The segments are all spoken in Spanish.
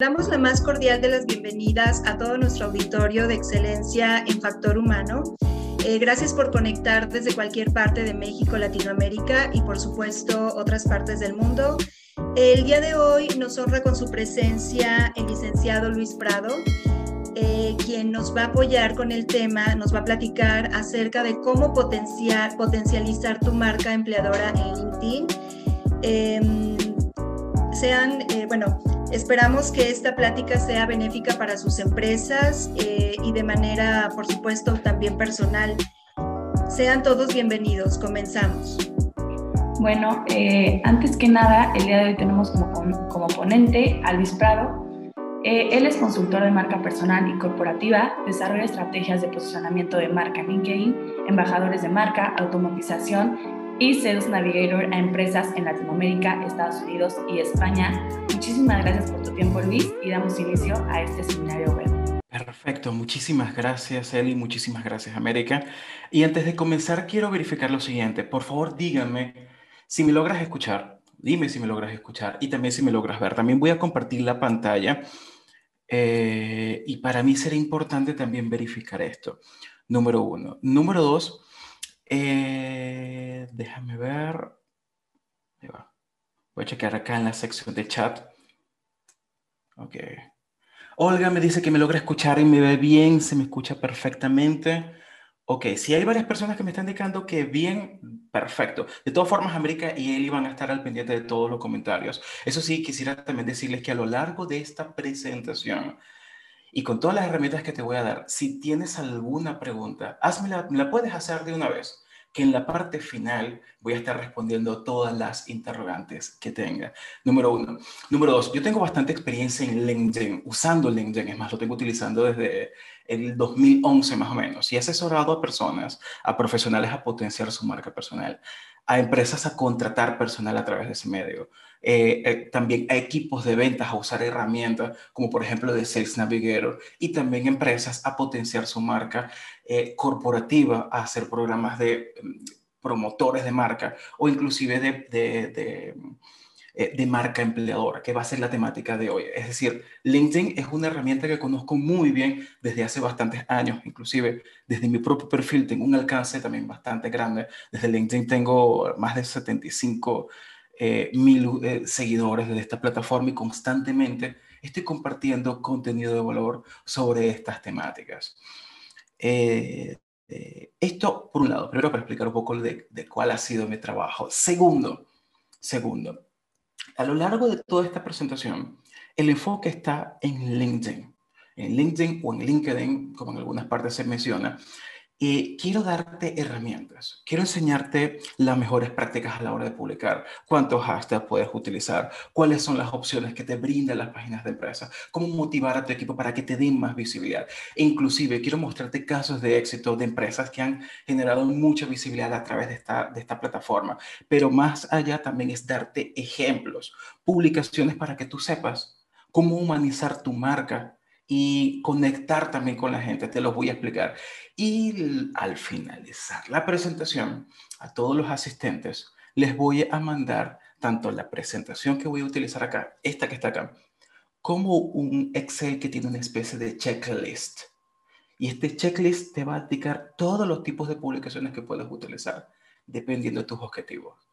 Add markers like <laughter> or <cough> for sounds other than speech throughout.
Damos la más cordial de las bienvenidas a todo nuestro auditorio de excelencia en factor humano. Eh, gracias por conectar desde cualquier parte de México, Latinoamérica y por supuesto otras partes del mundo. El día de hoy nos honra con su presencia el licenciado Luis Prado, eh, quien nos va a apoyar con el tema, nos va a platicar acerca de cómo potenciar, potencializar tu marca empleadora en LinkedIn. Em, sean, eh, bueno, Esperamos que esta plática sea benéfica para sus empresas eh, y de manera, por supuesto, también personal. Sean todos bienvenidos. Comenzamos. Bueno, eh, antes que nada, el día de hoy tenemos como, como ponente a Luis Prado. Eh, él es consultor de marca personal y corporativa, desarrolla estrategias de posicionamiento de marca en LinkedIn, embajadores de marca, automatización y Sales Navigator a empresas en Latinoamérica, Estados Unidos y España. Muchísimas gracias por tu tiempo, Luis, y damos inicio a este seminario web. Perfecto, muchísimas gracias Eli, muchísimas gracias América. Y antes de comenzar quiero verificar lo siguiente, por favor díganme si me logras escuchar, dime si me logras escuchar y también si me logras ver. También voy a compartir la pantalla eh, y para mí será importante también verificar esto, número uno. Número dos, eh, déjame ver. Voy a checar acá en la sección de chat. Ok. Olga me dice que me logra escuchar y me ve bien, se me escucha perfectamente. Ok, si hay varias personas que me están indicando que bien, perfecto. De todas formas, América y Eli van a estar al pendiente de todos los comentarios. Eso sí, quisiera también decirles que a lo largo de esta presentación y con todas las herramientas que te voy a dar, si tienes alguna pregunta, házmela, me la puedes hacer de una vez que en la parte final voy a estar respondiendo todas las interrogantes que tenga. Número uno. Número dos, yo tengo bastante experiencia en LinkedIn, usando LinkedIn, es más, lo tengo utilizando desde el 2011 más o menos, y he asesorado a personas, a profesionales a potenciar su marca personal, a empresas a contratar personal a través de ese medio, eh, eh, también a equipos de ventas a usar herramientas como por ejemplo de Sales Navigator y también empresas a potenciar su marca eh, corporativa, a hacer programas de mm, promotores de marca o inclusive de, de, de, marca empleadora, que va a ser la temática de hoy. Es decir, LinkedIn es una herramienta que conozco muy bien desde hace bastantes años, inclusive desde mi propio perfil tengo un alcance también bastante grande. Desde LinkedIn tengo más de 75 eh, mil eh, seguidores de esta plataforma y constantemente estoy compartiendo contenido de valor sobre estas temáticas. Eh, esto, por un lado, primero para explicar un poco de, de cuál ha sido mi trabajo. Segundo, segundo, a lo largo de toda esta presentación, el enfoque está en LinkedIn. En LinkedIn o en LinkedIn, como en algunas partes se menciona, y quiero darte herramientas, quiero enseñarte las mejores prácticas a la hora de publicar, cuántos hashtags puedes utilizar, cuáles son las opciones que te brindan las páginas de empresa, cómo motivar a tu equipo para que te den más visibilidad. Inclusive quiero mostrarte casos de éxito de empresas que han generado mucha visibilidad a través de esta, de esta plataforma, pero más allá también es darte ejemplos, publicaciones para que tú sepas cómo humanizar tu marca y conectar también con la gente. Te los voy a explicar. Y al finalizar la presentación, a todos los asistentes les voy a mandar tanto la presentación que voy a utilizar acá, esta que está acá, como un Excel que tiene una especie de checklist. Y este checklist te va a indicar todos los tipos de publicaciones que puedes utilizar, dependiendo de tus objetivos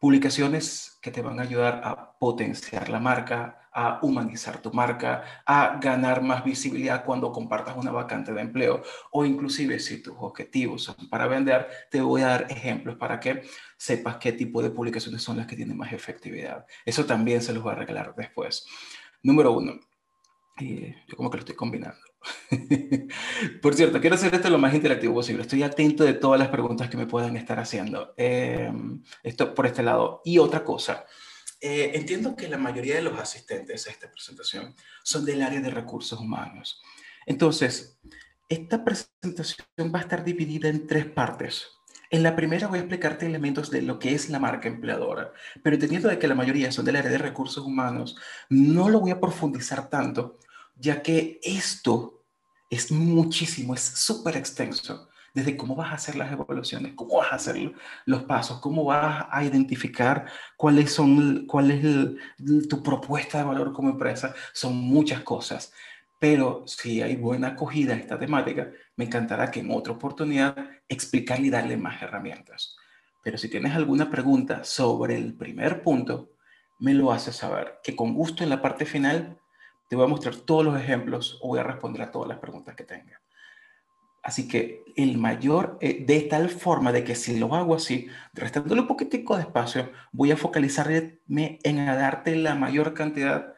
publicaciones que te van a ayudar a potenciar la marca, a humanizar tu marca, a ganar más visibilidad cuando compartas una vacante de empleo o inclusive si tus objetivos son para vender, te voy a dar ejemplos para que sepas qué tipo de publicaciones son las que tienen más efectividad. Eso también se los voy a regalar después. Número uno, y yo como que lo estoy combinando. <laughs> Por cierto, quiero hacer esto lo más interactivo posible. Estoy atento de todas las preguntas que me puedan estar haciendo. Em, esto por este lado. Y otra cosa, eh, entiendo que la mayoría de los asistentes a esta presentación son del área de recursos humanos. Entonces, esta presentación va a estar dividida en tres partes. En la primera voy a explicarte elementos de lo que es la marca empleadora, pero entendiendo de que la mayoría son del área de recursos humanos, no lo voy a profundizar tanto ya que esto es muchísimo, es súper extenso. Desde cómo vas a hacer las evaluaciones, cómo vas a hacer los pasos, cómo vas a identificar cuáles son, cuál es tu propuesta de valor como empresa. Son muchas cosas. Pero si hay buena acogida a esta temática, me encantará que en otra oportunidad explicarle y darle más herramientas. Pero si tienes alguna pregunta sobre el primer punto, me lo haces saber, que con gusto en la parte final te voy a mostrar todos los ejemplos o voy a responder a todas las preguntas que tenga. Así que el mayor, eh, de tal forma de que si lo hago así, restándole un poquitico de espacio, voy a focalizarme en darte la mayor cantidad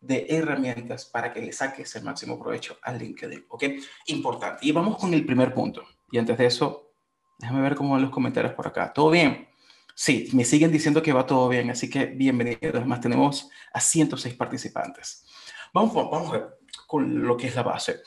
de herramientas para que le saques el máximo provecho al LinkedIn. ¿Ok? Importante. Y vamos con el primer punto. Y antes de eso, déjame ver cómo van los comentarios por acá. ¿Todo bien? Sí, me siguen diciendo que va todo bien, así que bienvenidos. Además, tenemos a 106 participantes. Vamos, con lo que es la base.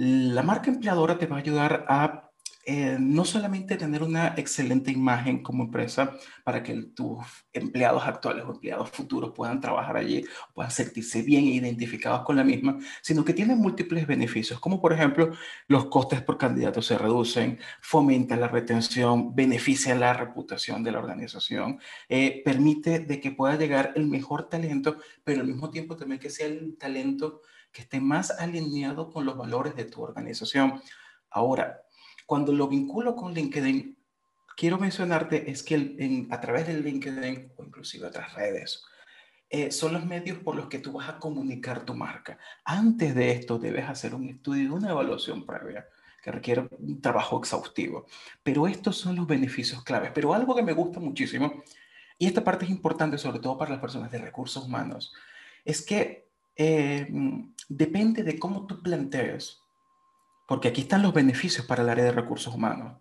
La marca empleadora te va a ayudar a eh, no solamente tener una excelente imagen como empresa para que tus empleados actuales o empleados futuros puedan trabajar allí, puedan sentirse bien e identificados con la misma, sino que tiene múltiples beneficios, como por ejemplo los costes por candidato se reducen, fomenta la retención, beneficia la reputación de la organización, eh, permite de que pueda llegar el mejor talento, pero al mismo tiempo también que sea el talento que esté más alineado con los valores de tu organización. Ahora, cuando lo vinculo con LinkedIn, quiero mencionarte es que a través del LinkedIn o inclusive otras redes, eh, son los medios por los que tú vas a comunicar tu marca. Antes de esto debes hacer un estudio, una evaluación previa que requiere un trabajo exhaustivo. Pero estos son los beneficios claves. Pero algo que me gusta muchísimo, y esta parte es importante sobre todo para las personas de recursos humanos, es que eh, depende de cómo tú plantees porque aquí están los beneficios para el área de recursos humanos.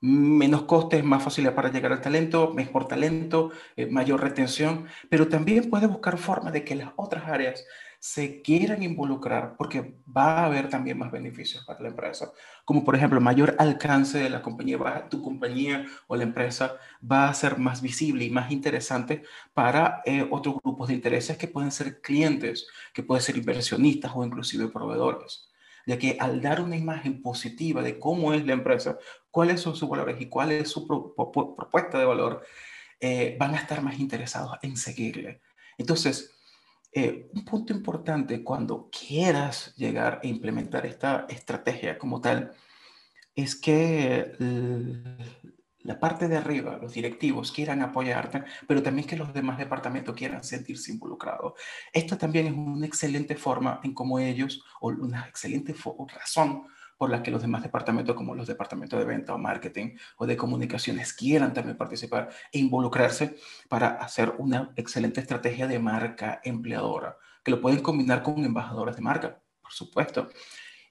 Menos costes, más facilidad para llegar al talento, mejor talento, eh, mayor retención, pero también puede buscar formas de que las otras áreas se quieran involucrar porque va a haber también más beneficios para la empresa, como por ejemplo mayor alcance de la compañía, tu compañía o la empresa va a ser más visible y más interesante para eh, otros grupos de intereses que pueden ser clientes, que pueden ser inversionistas o inclusive proveedores de que al dar una imagen positiva de cómo es la empresa, cuáles son sus valores y cuál es su propuesta de valor, eh, van a estar más interesados en seguirle. Entonces, eh, un punto importante cuando quieras llegar a implementar esta estrategia como tal es que la parte de arriba, los directivos quieran apoyarte, pero también que los demás departamentos quieran sentirse involucrados. Esto también es una excelente forma en cómo ellos, o una excelente razón por la que los demás departamentos, como los departamentos de venta o marketing o de comunicaciones, quieran también participar e involucrarse para hacer una excelente estrategia de marca empleadora, que lo pueden combinar con embajadores de marca, por supuesto.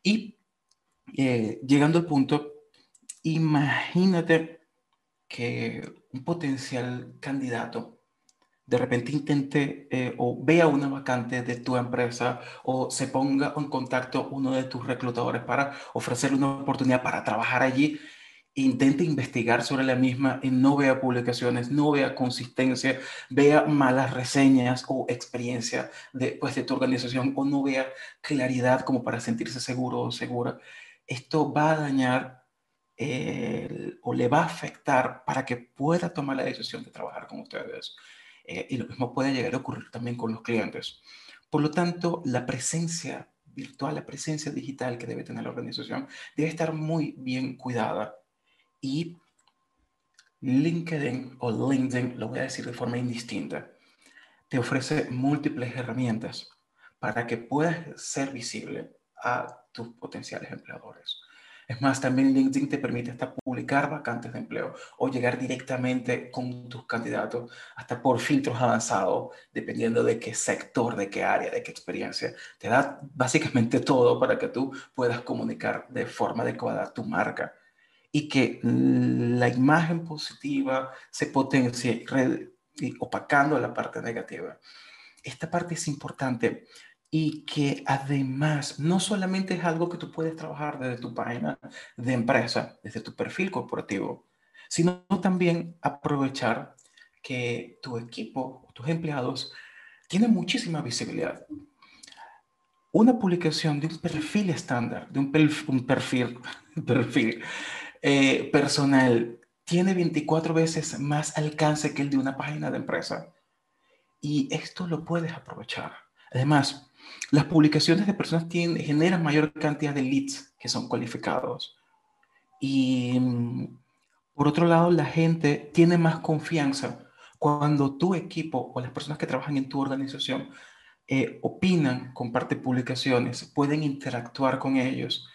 Y eh, llegando al punto, imagínate que un potencial candidato de repente intente eh, o vea una vacante de tu empresa o se ponga en contacto uno de tus reclutadores para ofrecerle una oportunidad para trabajar allí, intente investigar sobre la misma y no vea publicaciones, no vea consistencia, vea malas reseñas o experiencia de, pues, de tu organización o no vea claridad como para sentirse seguro o segura. Esto va a dañar o le va a afectar para que pueda tomar la decisión de trabajar con ustedes. Eh, y lo mismo puede llegar a ocurrir también con los clientes. Por lo tanto, la presencia virtual, la presencia digital que debe tener la organización debe estar muy bien cuidada. Y LinkedIn o LinkedIn, lo voy a decir de forma indistinta, te ofrece múltiples herramientas para que puedas ser visible a tus potenciales empleadores. Es más, también LinkedIn te permite hasta publicar vacantes de empleo o llegar directamente con tus candidatos hasta por filtros avanzados, dependiendo de qué sector, de qué área, de qué experiencia. Te da básicamente todo para que tú puedas comunicar de forma adecuada tu marca y que la imagen positiva se potencie opacando la parte negativa. Esta parte es importante y que además no solamente es algo que tú puedes trabajar desde tu página de empresa, desde tu perfil corporativo, sino también aprovechar que tu equipo, tus empleados, tienen muchísima visibilidad. Una publicación de un perfil estándar, de un perfil, un perfil, <laughs> perfil eh, personal tiene 24 veces más alcance que el de una página de empresa. Y esto lo puedes aprovechar. Además, las publicaciones de personas tienen, generan mayor cantidad de leads que son cualificados. Y mm, por otro lado, la gente tiene más confianza cuando tu equipo o las personas que trabajan en tu organización eh, opinan, comparten publicaciones, pueden interactuar con ellos,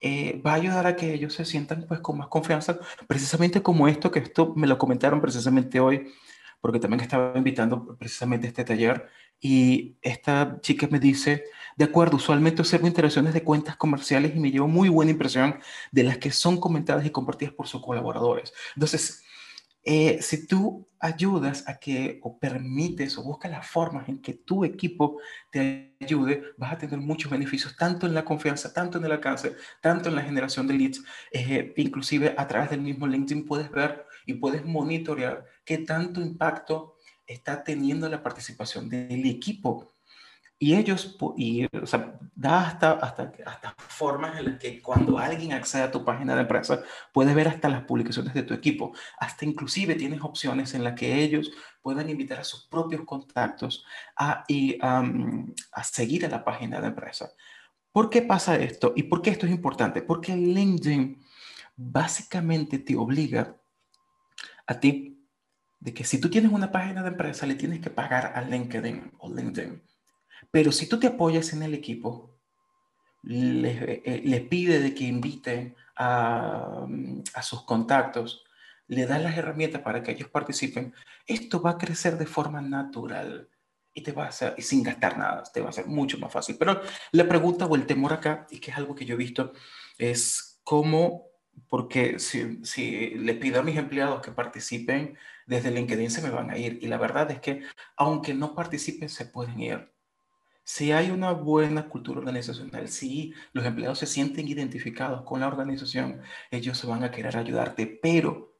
eh, va a ayudar a que ellos se sientan pues con más confianza, precisamente como esto, que esto me lo comentaron precisamente hoy, porque también estaba invitando precisamente este taller, y esta chica me dice, de acuerdo, usualmente observo interacciones de cuentas comerciales y me llevo muy buena impresión de las que son comentadas y compartidas por sus colaboradores. Entonces, eh, si tú ayudas a que o permites o buscas las formas en que tu equipo te ayude, vas a tener muchos beneficios, tanto en la confianza, tanto en el alcance, tanto en la generación de leads, eh, inclusive a través del mismo LinkedIn puedes ver y puedes monitorear qué tanto impacto está teniendo la participación del equipo y ellos, y, o sea, da hasta, hasta, hasta formas en las que cuando alguien accede a tu página de empresa, puedes ver hasta las publicaciones de tu equipo. Hasta inclusive tienes opciones en las que ellos puedan invitar a sus propios contactos a, y, a seguir a la página de empresa. ¿Por qué pasa esto? ¿Y por qué esto es importante? Porque LinkedIn básicamente te obliga a ti de que si tú tienes una página de empresa, le tienes que pagar a LinkedIn o LinkedIn pero si tú te apoyas en el equipo, les, eh, pide de que inviten a, a, sus contactos, le das las herramientas para que ellos participen, esto va a crecer de forma natural y te va a hacer, sin gastar nada, te va a ser mucho más fácil. Pero la pregunta o el temor acá, y que es algo que yo he visto, es cómo, porque si, si le pido a mis empleados que participen desde LinkedIn, se me van a ir. Y la verdad es que, aunque no participen, se pueden ir. Si hay una buena cultura organizacional, si los empleados se sienten identificados con la organización, ellos se van a querer ayudarte, pero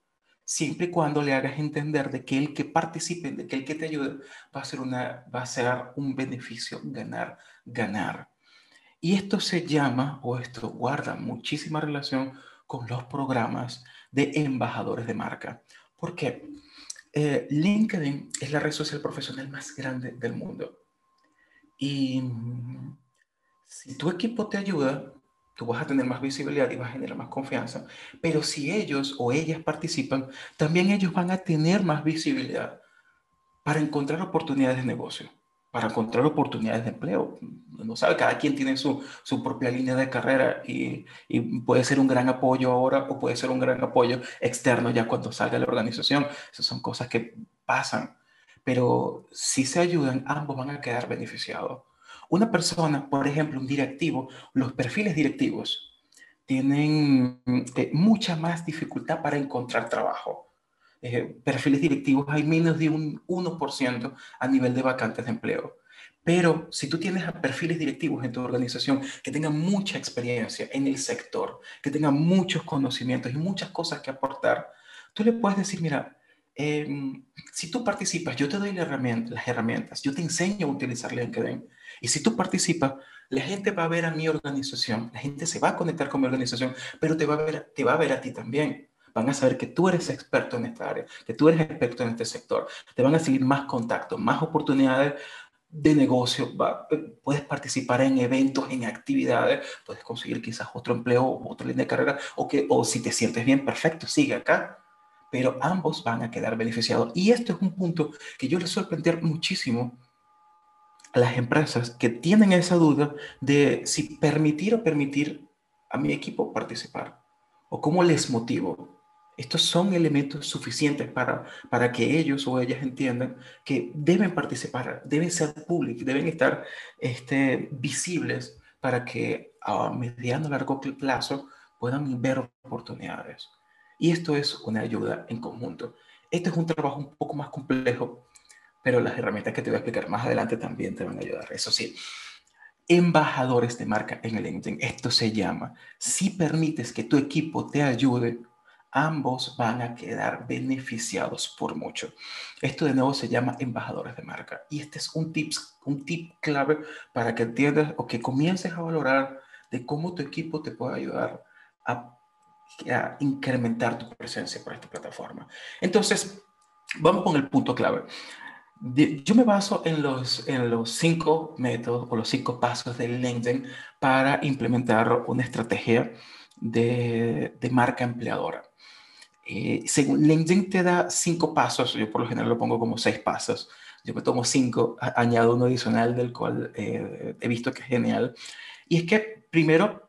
siempre y cuando le hagas entender de que el que participe, de que el que te ayude, va a ser, una, va a ser un beneficio ganar, ganar. Y esto se llama, o esto guarda muchísima relación con los programas de embajadores de marca. ¿Por qué? Eh, LinkedIn es la red social profesional más grande del mundo. Y si tu equipo te ayuda, tú vas a tener más visibilidad y vas a generar más confianza. Pero si ellos o ellas participan, también ellos van a tener más visibilidad para encontrar oportunidades de negocio, para encontrar oportunidades de empleo. No sabe, cada quien tiene su, su propia línea de carrera y, puede ser un gran apoyo ahora o puede ser un gran apoyo externo ya cuando salga la organización. Esas son cosas que pasan pero si se ayudan, ambos van a quedar beneficiados. Una persona, por ejemplo, un directivo, los perfiles directivos tienen eh, mucha más dificultad para encontrar trabajo. Eh, perfiles directivos hay menos de un 1% a nivel de vacantes de empleo. Pero si tú tienes perfiles directivos en tu organización que tengan mucha experiencia en el sector, que tengan muchos conocimientos y muchas cosas que aportar, tú le puedes decir, mira, Em, si tú participas, yo te doy las herramientas, yo te enseño a utilizar LinkedIn. Y si tú participas, la gente va a ver a mi organización, la gente se va a conectar con mi organización, pero te va a ver, te va a, ver a ti también. Van a saber que tú eres experto en esta área, que tú eres experto en este sector. Te van a seguir más contactos, más oportunidades de negocio. puedes participar en eventos, en actividades, puedes conseguir quizás otro empleo, otra línea de carrera, o, que, o si te sientes bien, perfecto, sigue acá pero ambos van a quedar beneficiados. Y esto es un punto que yo les suelo muchísimo a las empresas que tienen esa duda de si permitir o permitir a mi equipo participar o cómo les motivo. Estos son elementos suficientes para, para que ellos o ellas entiendan que deben participar, deben ser públicos, deben estar este, visibles para que a mediano largo plazo puedan ver oportunidades. Y esto es una ayuda en conjunto. Este es un trabajo un poco más complejo, pero las herramientas que te voy a explicar más adelante también te van a ayudar. Eso sí, embajadores de marca en el LinkedIn. Esto se llama, si permites que tu equipo te ayude, ambos van a quedar beneficiados por mucho. Esto de nuevo se llama embajadores de marca. Y este es un, tips, un tip clave para que entiendas o que comiences a valorar de cómo tu equipo te puede ayudar a a incrementar tu presencia por esta plataforma. Entonces, vamos con el punto clave. Yo me baso en los, en los cinco métodos o los cinco pasos de LinkedIn para implementar una estrategia de, de marca empleadora. Eh, según LinkedIn te da cinco pasos, yo por lo general lo pongo como seis pasos. Yo me tomo cinco, añado uno adicional del cual eh, he visto que es genial. Y es que primero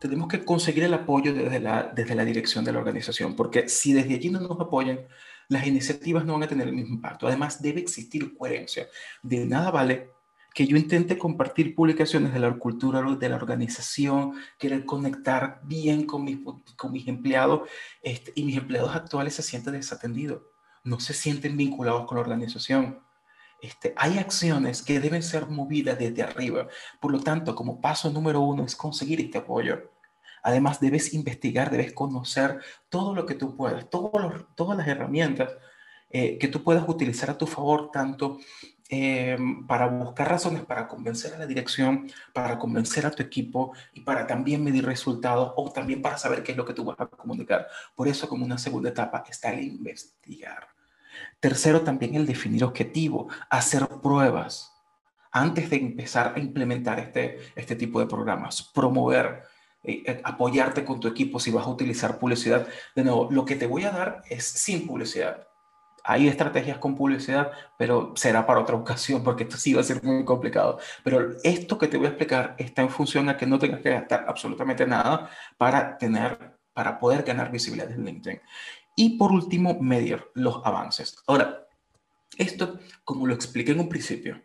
tenemos que conseguir el apoyo desde la, desde la dirección de la organización, porque si desde allí no nos apoyan, las iniciativas no van a tener el mismo impacto. Además, debe existir coherencia. De nada vale que yo intente compartir publicaciones de la cultura de la organización, querer conectar bien con mis, con mis empleados este, y mis empleados actuales se sienten desatendidos, no se sienten vinculados con la organización. Este, hay acciones que deben ser movidas desde arriba. Por lo tanto, como paso número uno es conseguir este apoyo. Además, debes investigar, debes conocer todo lo que tú puedas, todas las herramientas eh, que tú puedas utilizar a tu favor, tanto eh, para buscar razones para convencer a la dirección, para convencer a tu equipo y para también medir resultados o también para saber qué es lo que tú vas a comunicar. Por eso, como una segunda etapa, está el investigar. Tercero, también el definir objetivo, hacer pruebas antes de empezar a implementar este, este tipo de programas, promover eh, eh, apoyarte con tu equipo si vas a utilizar publicidad. De nuevo, lo que te voy a dar es sin publicidad. Hay estrategias con publicidad, pero será para otra <laughs> ocasión porque esto sí va a ser muy complicado. Pero esto que te voy a explicar está en función a que no tengas que gastar absolutamente nada para tener, para poder ganar visibilidad en LinkedIn. Y por último, medir los avances. Ahora, esto, como lo expliqué en un principio,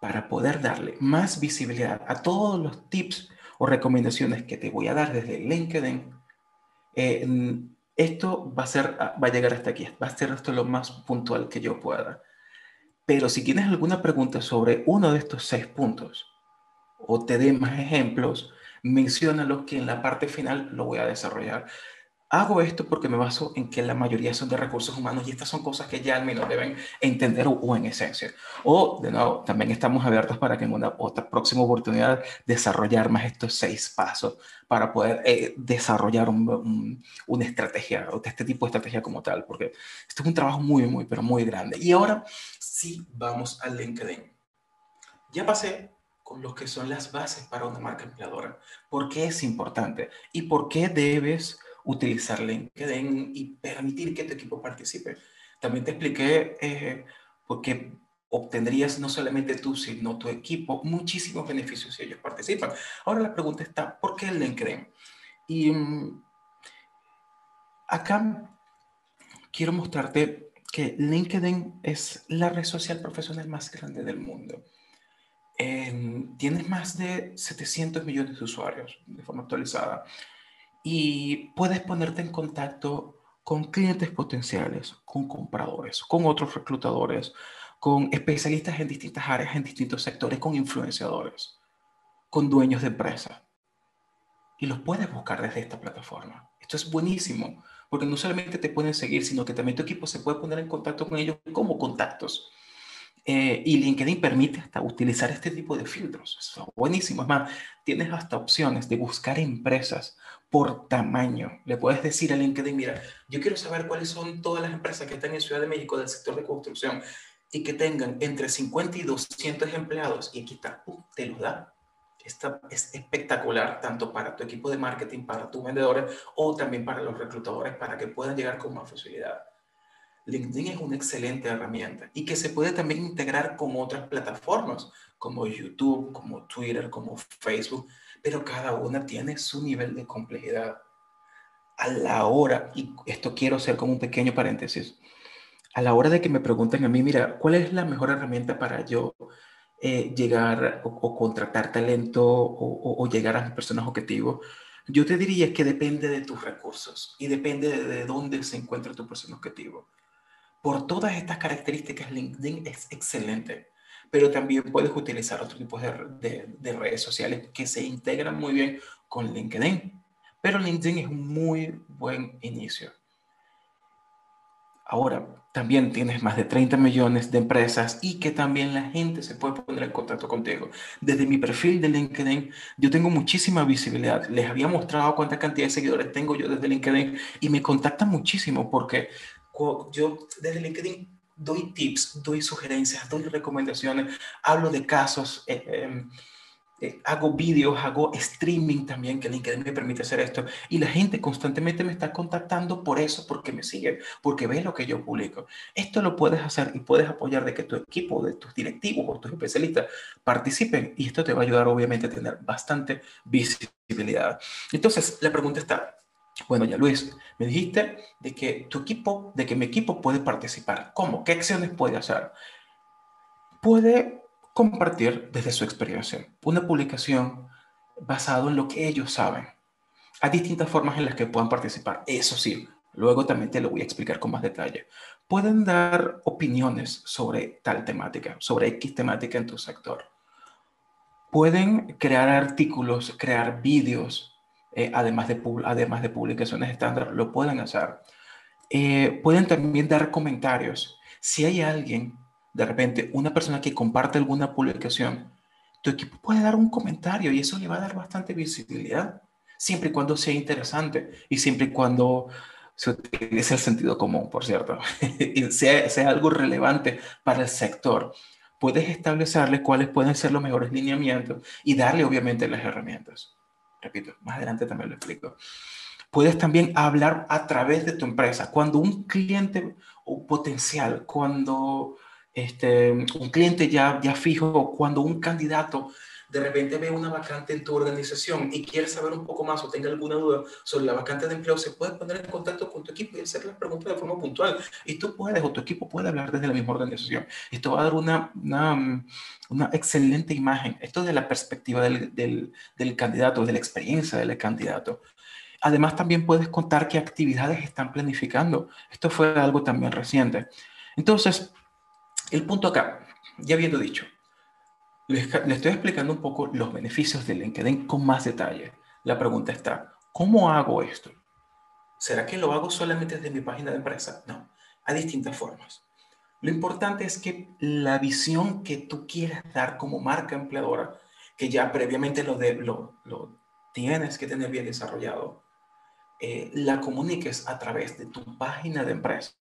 para poder darle más visibilidad a todos los tips o recomendaciones que te voy a dar desde LinkedIn, eh, esto va a, ser, va a llegar hasta aquí, va a ser esto lo más puntual que yo pueda. Pero si tienes alguna pregunta sobre uno de estos seis puntos o te dé más ejemplos, menciónalos que en la parte final lo voy a desarrollar. Hago esto porque me baso en que la mayoría son de recursos humanos y estas son cosas que ya al menos deben entender o, en esencia. O, de nuevo, también estamos abiertos para que en una otra próxima oportunidad desarrollar más estos seis pasos para poder eh, desarrollar una estrategia o este tipo de estrategia como tal, porque esto es un trabajo muy, muy, pero muy grande. Y ahora sí vamos al LinkedIn. Ya pasé con lo que son las bases para una marca empleadora. ¿Por qué es importante? ¿Y por qué debes utilizar LinkedIn y permitir que tu equipo participe. También te expliqué eh, porque obtendrías no solamente tú, sino tu equipo muchísimos beneficios si ellos participan. Ahora la pregunta está, ¿por qué LinkedIn? Y mm, acá quiero mostrarte que LinkedIn es la red social profesional más grande del mundo. tienes más de 700 millones de usuarios de forma actualizada y puedes ponerte en contacto con clientes potenciales, con compradores, con otros reclutadores, con especialistas en distintas áreas, en distintos sectores, con influenciadores, con dueños de empresas. Y los puedes buscar desde esta plataforma. Esto es buenísimo, porque no solamente te pueden seguir, sino que también tu equipo se puede poner en contacto con ellos como contactos. Eh, y LinkedIn permite hasta utilizar este tipo de filtros. Eso es buenísimo. Es más, tienes hasta opciones de buscar empresas por tamaño. Le puedes decir a LinkedIn, mira, yo quiero saber cuáles son todas las empresas que están en Ciudad de México del sector de construcción y que tengan entre 50 y 200 empleados. Y aquí está, te lo da. Esta es espectacular tanto para tu equipo de marketing, para tus vendedores o también para los reclutadores para que puedan llegar con más facilidad. LinkedIn es una excelente herramienta y que se puede también integrar con otras plataformas como YouTube, como Twitter, como Facebook, pero cada una tiene su nivel de complejidad. A la hora, y esto quiero hacer como un pequeño paréntesis, a la hora de que me pregunten a mí, mira, ¿cuál es la mejor herramienta para yo eh, llegar o, contratar talento o, llegar a mis personas objetivos? Yo te diría que depende de tus recursos y depende de, de dónde se encuentra tu persona objetivo. Por todas estas características, LinkedIn es excelente, pero también puedes utilizar otro tipo de, de, redes sociales que se integran muy bien con LinkedIn. Pero LinkedIn es un muy buen inicio. ahora también tienes más de 30 millones de empresas y que también la gente se puede poner en contacto contigo. Desde mi perfil de LinkedIn, yo tengo muchísima visibilidad. Les había mostrado cuánta cantidad de seguidores tengo yo desde LinkedIn y me contactan muchísimo porque yo desde LinkedIn doy tips, doy sugerencias, doy recomendaciones, hablo de casos. Eh, em, eh, hago vídeos, hago streaming también, que LinkedIn me permite hacer esto. Y la gente constantemente me está contactando por eso, porque me sigue, porque ve lo que yo publico. Esto lo puedes hacer y puedes apoyar de que tu equipo, de tus directivos o tus especialistas participen y esto te va a ayudar obviamente a tener bastante visibilidad. Entonces, la pregunta está, bueno, ya Luis, me dijiste de que tu equipo, de que mi equipo puede participar. ¿Cómo? ¿Qué acciones puede hacer? Puede compartir desde su experiencia una publicación basado en lo que ellos saben. Hay distintas formas en las que puedan participar. Eso sí, luego también te lo voy a explicar con más detalle. Pueden dar opiniones sobre tal temática, sobre X temática en tu sector. Pueden crear artículos, crear vídeos, eh, además, de, además de publicaciones estándar, lo pueden hacer. Eh, pueden también dar comentarios. Si hay alguien de repente una persona que comparte alguna publicación, tu equipo puede dar un comentario y eso le va a dar bastante visibilidad, siempre y cuando sea interesante y siempre y cuando se utilice el sentido común, por cierto, <laughs> y sea, sea algo relevante para el sector. Puedes establecerle cuáles pueden ser los mejores lineamientos y darle obviamente las herramientas. Repito, más adelante también lo explico. Puedes también hablar a través de tu empresa. Cuando un cliente o potencial, cuando este, un cliente ya, ya fijo, cuando un candidato de repente ve una vacante en tu organización y quiere saber un poco más o tenga alguna duda sobre la vacante de empleo, se puede poner en contacto con tu equipo y hacer las preguntas de forma puntual. Y tú puedes o tu equipo puede hablar desde la misma organización. Esto va a dar una, una, excelente imagen. Esto de la perspectiva del, del, del candidato, de la experiencia del candidato. Además, también puedes contar qué actividades están planificando. Esto fue algo también reciente. Entonces, el punto acá, ya habiendo dicho, le estoy explicando un poco los beneficios de LinkedIn con más detalle. La pregunta está, ¿cómo hago esto? ¿Será que lo hago solamente desde mi página de empresa? No, hay distintas formas. Lo importante es que la visión que tú quieras dar como marca empleadora, que ya previamente lo, de, lo, tienes que tener bien desarrollado, eh, la comuniques a través de tu página de empresa.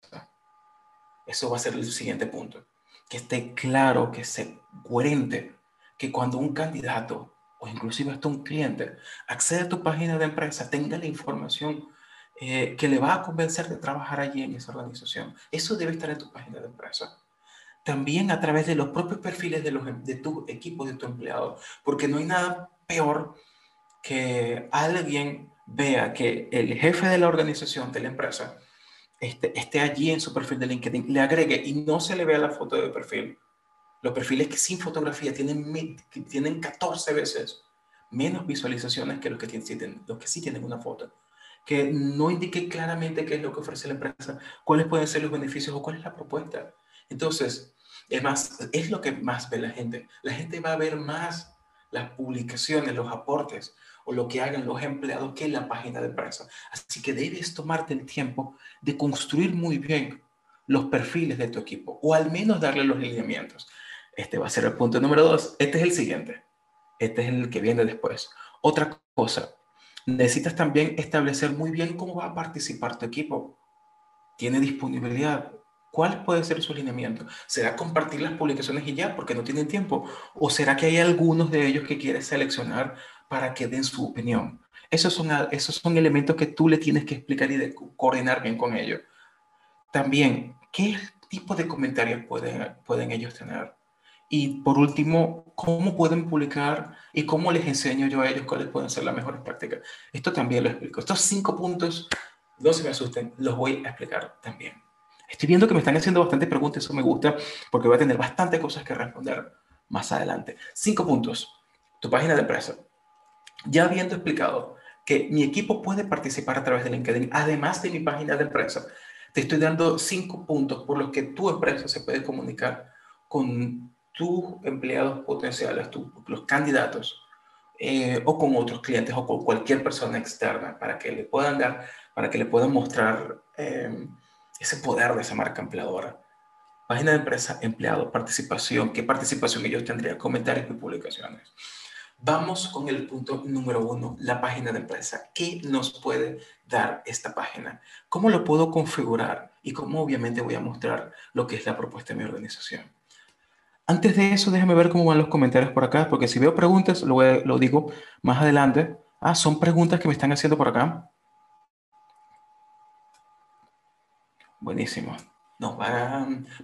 Eso va a ser el siguiente punto que esté claro, que sea coherente, que cuando un candidato o inclusive hasta un cliente accede a tu página de empresa, tenga la información eh, que le va a convencer de trabajar allí en esa organización. Eso debe estar en tu página de empresa. También a través de los propios perfiles de, los, de tu equipo, de tu empleado, porque no hay nada peor que alguien vea que el jefe de la organización, de la empresa, este, esté allí en su perfil de LinkedIn, le agregue y no se le vea la foto de perfil. Los perfiles que sin fotografía tienen, tienen 14 veces menos visualizaciones que los que, tienen, los que sí tienen una foto. Que no indique claramente qué es lo que ofrece la empresa, cuáles pueden ser los beneficios o cuál es la propuesta. Entonces, es más, es lo que más ve la gente. La gente va a ver más las publicaciones, los aportes, o lo que hagan los empleados que la página de empresa. Así que debes tomarte el tiempo de construir muy bien los perfiles de tu equipo o al menos darle los lineamientos. Este va a ser el punto número dos. Este es el siguiente. Este es el que viene después. Otra cosa, necesitas también establecer muy bien cómo va a participar tu equipo. ¿Tiene disponibilidad? ¿Cuál puede ser su lineamiento? ¿Será compartir las publicaciones y ya porque no tienen tiempo? ¿O será que hay algunos de ellos que quieres seleccionar para que den su opinión. Esos son, esos son elementos que tú le tienes que explicar y de coordinar bien con ellos. También, ¿qué tipo de comentarios pueden, pueden ellos tener? Y por último, ¿cómo pueden publicar y cómo les enseño yo a ellos cuáles pueden ser las mejores prácticas? Esto también lo explico. Estos cinco puntos, no se me asusten, los voy a explicar también. Estoy viendo que me están haciendo bastantes preguntas, eso me gusta, porque voy a tener bastantes cosas que responder más adelante. Cinco puntos. Tu página de empresa, ya habiendo explicado que mi equipo puede participar a través de LinkedIn, además de mi página de empresa, te estoy dando cinco puntos por los que tu empresa se puede comunicar con tus empleados potenciales, los candidatos, eh, o con otros clientes o con cualquier persona externa para que le puedan dar, para que le puedan mostrar eh, ese poder de esa marca empleadora. Página de empresa, empleado, participación, qué participación ellos tendrían, comentarios y publicaciones. Vamos con el punto número uno, la página de empresa. ¿Qué nos puede dar esta página? ¿Cómo lo puedo configurar? Y cómo obviamente voy a mostrar lo que es la propuesta de mi organización. Antes de eso, déjame ver cómo van los comentarios por acá, porque si veo preguntas, lo, lo digo más adelante. Ah, son preguntas que me están haciendo por acá. Buenísimo. No,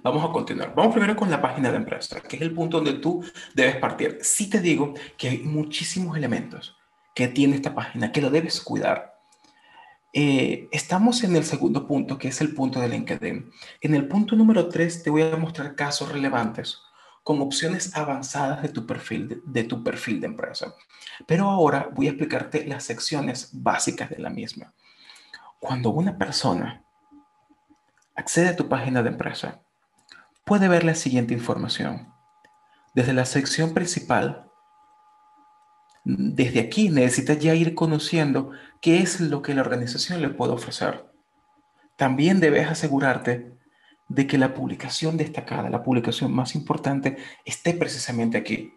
vamos a continuar. Vamos primero con la página de empresa, que es el punto donde tú debes partir. Si te digo que hay muchísimos elementos que tiene esta página, que lo debes cuidar. Eh, estamos en el segundo punto, que es el punto de LinkedIn. En el punto número 3 te voy a mostrar casos relevantes con opciones avanzadas de tu perfil de tu perfil de empresa. Pero ahora voy a explicarte las secciones básicas de la misma. Cuando una persona accede a tu página de empresa, puede ver la siguiente información. Desde la sección principal, desde aquí necesitas ya ir conociendo qué es lo que la organización le puede ofrecer. También debes asegurarte de que la publicación destacada, la publicación más importante, esté precisamente aquí.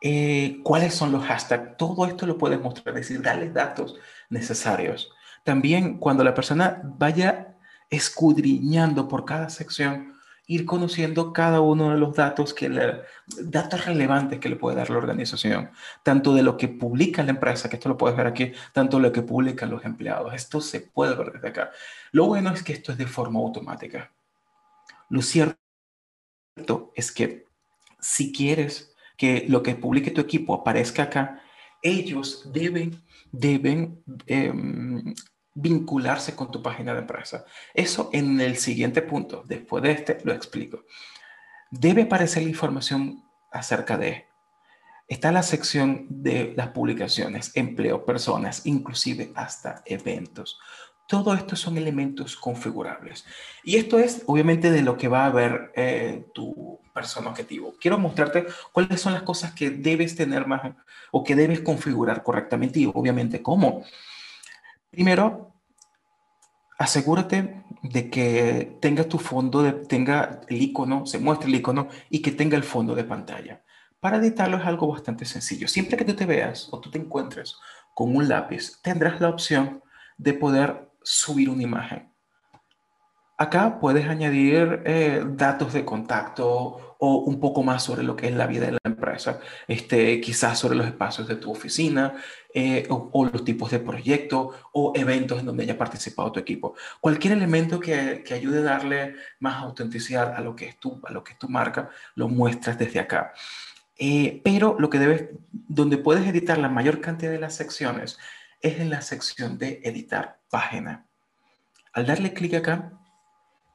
Eh, ¿Cuáles son los hashtags? Todo esto lo puedes mostrar, es decir, darles datos necesarios. También cuando la persona vaya escudriñando por cada sección, ir conociendo cada uno de los datos, que datos relevantes que le puede dar la organización, tanto de lo que publica la empresa, que esto lo puedes ver aquí, tanto de lo que publican los empleados. Esto se puede ver desde acá. Lo bueno es que esto es de forma automática. Lo cierto es que si quieres que lo que publique tu equipo aparezca acá, ellos deben, deben em, vincularse con tu página de empresa. Eso en el siguiente punto, después de este, lo explico. Debe aparecer la información acerca de. Está la sección de las publicaciones, empleo, personas, inclusive hasta eventos. Todo esto son elementos configurables. Y esto es obviamente de lo que va a ver eh, tu persona objetivo. Quiero mostrarte cuáles son las cosas que debes tener más o que debes configurar correctamente y obviamente cómo. Primero, asegúrate de que tenga tu fondo, de, tenga el icono, se muestre el icono y que tenga el fondo de pantalla. Para editarlo es algo bastante sencillo. Siempre que tú te veas o tú te encuentres con un lápiz, tendrás la opción de poder subir una imagen. Acá puedes añadir eh, datos de contacto o un poco más sobre lo que es la vida de la empresa, este, quizás sobre los espacios de tu oficina eh, o, los tipos de proyectos o eventos en donde haya participado tu equipo. Cualquier elemento que, que, ayude a darle más autenticidad a lo que es tu, a lo que es tu marca, lo muestras desde acá. Eh, pero lo que debes, donde puedes editar la mayor cantidad de las secciones es en la sección de editar página. Al darle clic acá,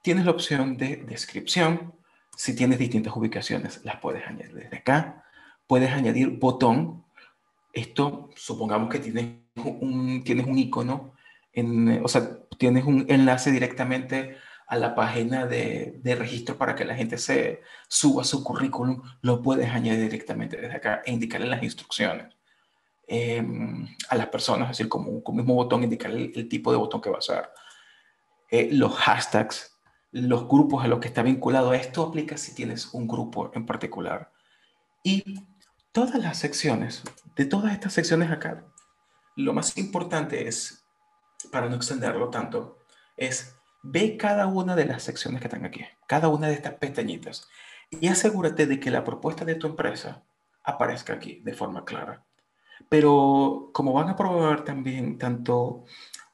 tienes la opción de descripción, si tienes distintas ubicaciones, las puedes añadir desde acá. Puedes añadir botón. Esto, supongamos que tienes un, tienes un icono, en, o sea, tienes un enlace directamente a la página de, de, registro para que la gente se suba su currículum, lo puedes añadir directamente desde acá e indicarle las instrucciones em, a las personas, es decir, con mismo botón indicarle el, tipo de botón que va a usar. Eh, los hashtags los grupos a los que está vinculado. Esto aplica si tienes un grupo en particular. Y todas las secciones, de todas estas secciones acá, lo más importante es, para no extenderlo tanto, es ve cada una de las secciones que están aquí, cada una de estas pestañitas, y asegúrate de que la propuesta de tu empresa aparezca aquí de forma clara. Pero como van a probar también tanto,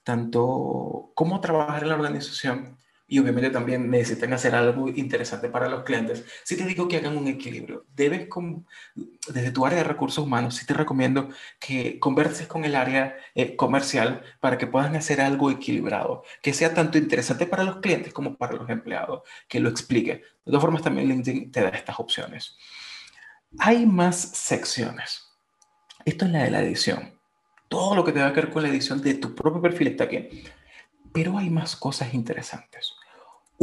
tanto cómo trabajar en la organización, y obviamente también necesitan hacer algo interesante para los clientes, si te digo que hagan un equilibrio, debes, con, desde tu área de recursos humanos, sí te recomiendo que converses con el área eh, comercial para que puedan hacer algo equilibrado, que sea tanto interesante para los clientes como para los empleados, que lo explique. De todas formas, también LinkedIn te da estas opciones. Hay más secciones. Esto es la de la edición. Todo lo que te va a ver con la edición de tu propio perfil está aquí. Pero hay más cosas interesantes.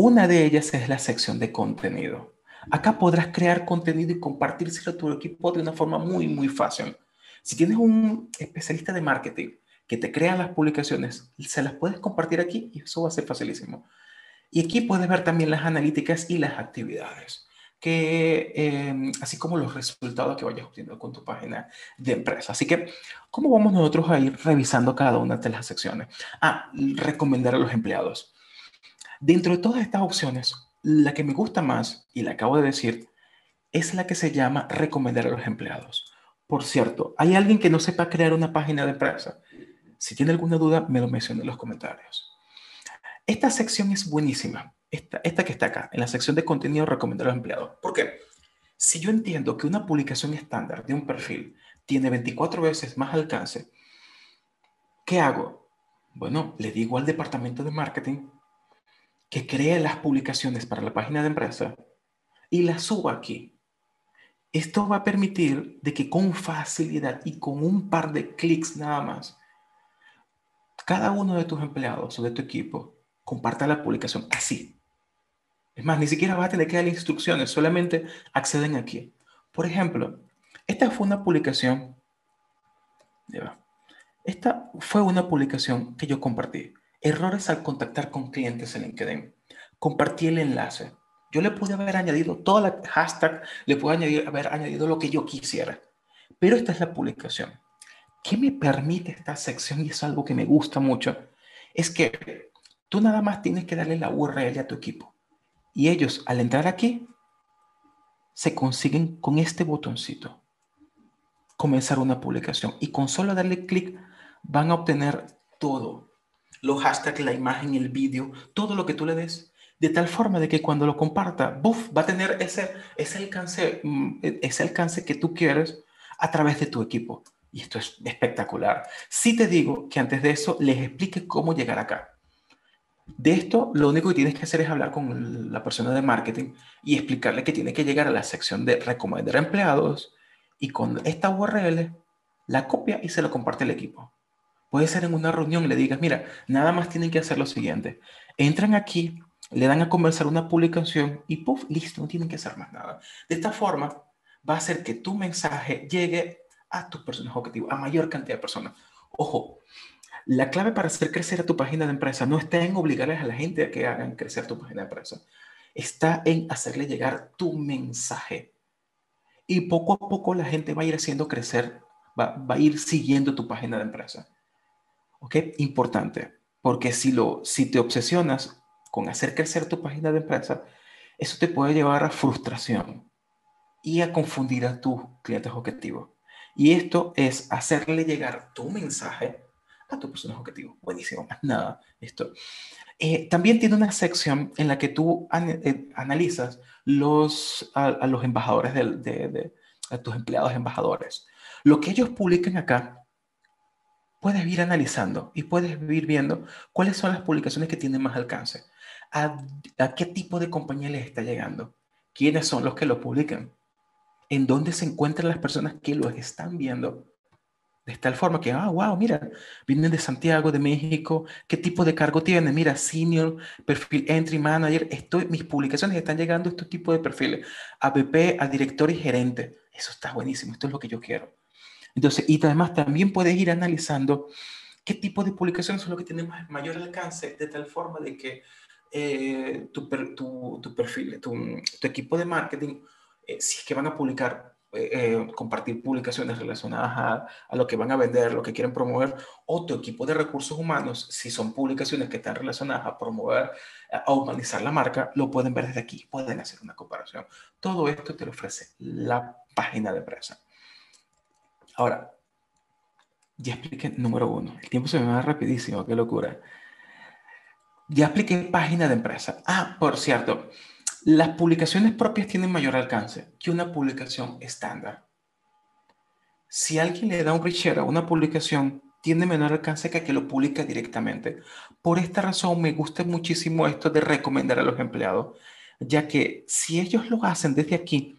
Una de ellas es la sección de contenido. Acá podrás crear contenido y compartírselo a tu equipo de una forma muy, muy fácil. Si tienes un especialista de marketing que te crea las publicaciones, se las puedes compartir aquí y eso va a ser facilísimo. Y aquí puedes ver también las analíticas y las actividades, que, em, así como los resultados que vayas obteniendo con tu página de empresa. Así que, ¿cómo vamos nosotros a ir revisando cada una de las secciones? Ah, recomendar a los empleados. Dentro de todas estas opciones, la que me gusta más, y la acabo de decir, es la que se llama recomendar a los empleados. Por cierto, ¿hay alguien que no sepa crear una página de empresa? Si tiene alguna duda, me lo menciona en los comentarios. Esta sección es buenísima. Esta, esta que está acá, en la sección de contenido recomendar a los empleados. ¿Por qué? Si yo entiendo que una publicación estándar de un perfil tiene 24 veces más alcance, ¿qué hago? Bueno, le digo al departamento de marketing que cree las publicaciones para la página de empresa y las suba aquí. Esto va a permitir de que con facilidad y con un par de clics nada más, cada uno de tus empleados o de tu equipo comparta la publicación así. Es más, ni siquiera vas a tener que dar instrucciones, solamente acceden aquí. Por ejemplo, esta fue una publicación. Esta fue una publicación que yo compartí. Errores al contactar con clientes en LinkedIn. Compartí el enlace. Yo le pude haber añadido toda la hashtag, le pude añadir, haber añadido lo que yo quisiera. Pero esta es la publicación. ¿Qué me permite esta sección? Y es algo que me gusta mucho. Es que tú nada más tienes que darle la URL a tu equipo. Y ellos, al entrar aquí, se consiguen con este botoncito. Comenzar una publicación. Y con solo darle clic, van a obtener todo. Los hashtags, la imagen, el vídeo, todo lo que tú le des de tal forma de que cuando lo comparta, ¡buf! va a tener ese, ese, alcance, mm, ese alcance que tú quieres a través de tu equipo. Y esto es espectacular. Si te digo que antes de eso les explique cómo llegar acá. De esto, lo único que tienes que hacer es hablar con la persona de marketing y explicarle que tiene que llegar a la sección de recomendar empleados y con esta URL la copia y se lo comparte al equipo. Puede ser en una reunión le digas, mira, nada más tienen que hacer lo siguiente. Entran aquí, le dan a conversar una publicación y puff, listo, no tienen que hacer más nada. De esta forma, va a hacer que tu mensaje llegue a tus personas objetivos, a mayor cantidad de personas. Ojo, la clave para hacer crecer a tu página de empresa no está en obligarles a la gente a que hagan crecer tu página de empresa. Está en hacerle llegar tu mensaje. Y poco a poco la gente va a ir haciendo crecer, va, va a ir siguiendo tu página de empresa. ¿Ok? Importante. Porque si, lo, si te obsesionas con hacer crecer tu página de empresa, eso te puede llevar a frustración y a confundir a tus clientes objetivos. Y esto es hacerle llegar tu mensaje a tus personas objetivos. Buenísimo, más nada, esto. Eh, también tiene una sección en la que tú eh, analizas los, a, los embajadores de, de, a tus empleados embajadores. Lo que ellos publican acá puedes ir analizando y puedes ir viendo cuáles son las publicaciones que tienen más alcance. ¿A, qué tipo de compañía les está llegando? ¿Quiénes son los que lo publican? ¿En dónde se encuentran las personas que lo están viendo? De tal forma que, ah, wow, mira, vienen de Santiago, de México, ¿qué tipo de cargo tienen? Mira, senior, perfil entry manager, estoy, mis publicaciones están llegando a este tipo de perfiles, APP, a director y gerente. Eso está buenísimo, esto es lo que yo quiero. Entonces, y además también puedes ir analizando qué tipo de publicaciones son los que tienen mayor alcance, de tal forma de que eh, tu, tu, perfil, tu, equipo de marketing, eh, si es que van a publicar, eh, compartir publicaciones relacionadas a, a, lo que van a vender, lo que quieren promover, o tu equipo de recursos humanos, si son publicaciones que están relacionadas a promover, a humanizar la marca, lo pueden ver desde aquí, pueden hacer una comparación. Todo esto te lo ofrece la página de empresa. Ahora, ya expliqué número uno. El tiempo se me va rapidísimo, qué locura. Ya expliqué página de empresa. Ah, por cierto, las publicaciones propias tienen mayor alcance que una publicación estándar. Si alguien le da un reshare a una publicación, tiene menor alcance que que lo publica directamente. Por esta razón me gusta muchísimo esto de recomendar a los empleados, ya que si ellos lo hacen desde aquí,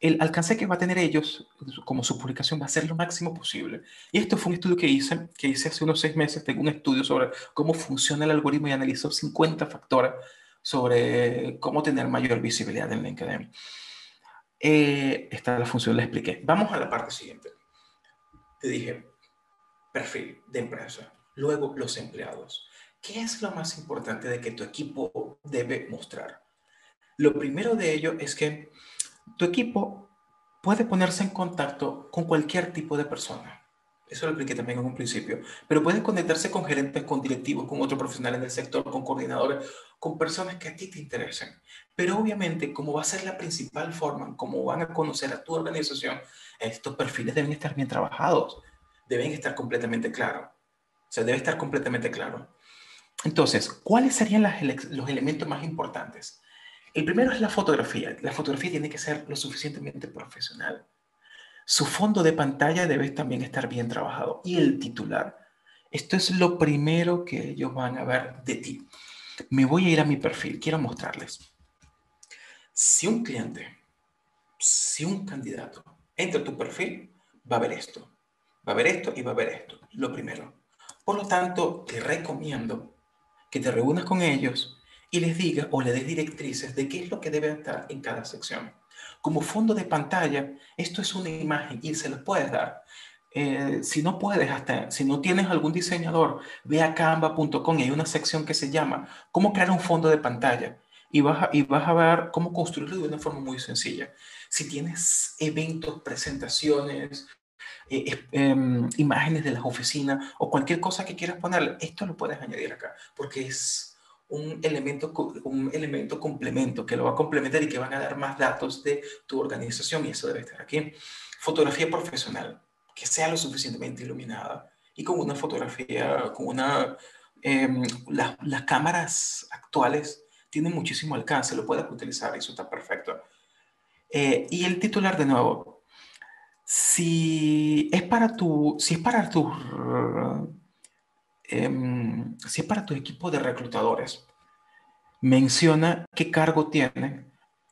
el alcance que va a tener ellos como su publicación va a ser lo máximo posible. Y esto fue un estudio que hice, que hice hace unos seis meses. Tengo un estudio sobre cómo funciona el algoritmo y analizó 50 factores sobre cómo tener mayor visibilidad en LinkedIn. Eh, esta la función, la expliqué. Vamos a la parte siguiente. Te dije, perfil de empresa. Luego, los empleados. ¿qué es lo más importante de que tu equipo debe mostrar? Lo primero de ello es que tu equipo puede ponerse en contacto con cualquier tipo de persona. Eso lo expliqué también en un principio. Pero pueden conectarse con gerentes, con directivos, con otros profesionales del sector, con coordinadores, con personas que a ti te interesen. Pero obviamente, como va a ser la principal forma, como van a conocer a tu organización, estos perfiles deben estar bien trabajados, deben estar completamente claros. O sea, debe estar completamente claro. Entonces, ¿cuáles serían los elementos más importantes? El primero es la fotografía. La fotografía tiene que ser lo suficientemente profesional. Su fondo de pantalla debe también estar bien trabajado. Y el titular. Esto es lo primero que ellos van a ver de ti. Me voy a ir a mi perfil. Quiero mostrarles. Si un cliente, si un candidato entra a tu perfil, va a ver esto. Va a ver esto y va a ver esto. Lo primero. Por lo tanto, te recomiendo que te reúnas con ellos y les digas o le des directrices de qué es lo que debe estar en cada sección. Como fondo de pantalla, esto es una imagen y se los puedes dar. Eh, si no puedes, hasta si no tienes algún diseñador, ve a canva.com y hay una sección que se llama cómo crear un fondo de pantalla y vas, a, y vas a ver cómo construirlo de una forma muy sencilla. Si tienes eventos, presentaciones, eh, em, imágenes de las oficinas o cualquier cosa que quieras ponerle, esto lo puedes añadir acá porque es un elemento, un elemento complemento que lo va a complementar y que van a dar más datos de tu organización y eso debe estar aquí. Fotografía profesional, que sea lo suficientemente iluminada y con una fotografía, con una... Em, las cámaras actuales tienen muchísimo alcance, lo puedes utilizar, eso está perfecto. Eh, y el titular de nuevo, si es para tu, si es para tu Em, si es para tu equipo de reclutadores, menciona qué cargo tiene,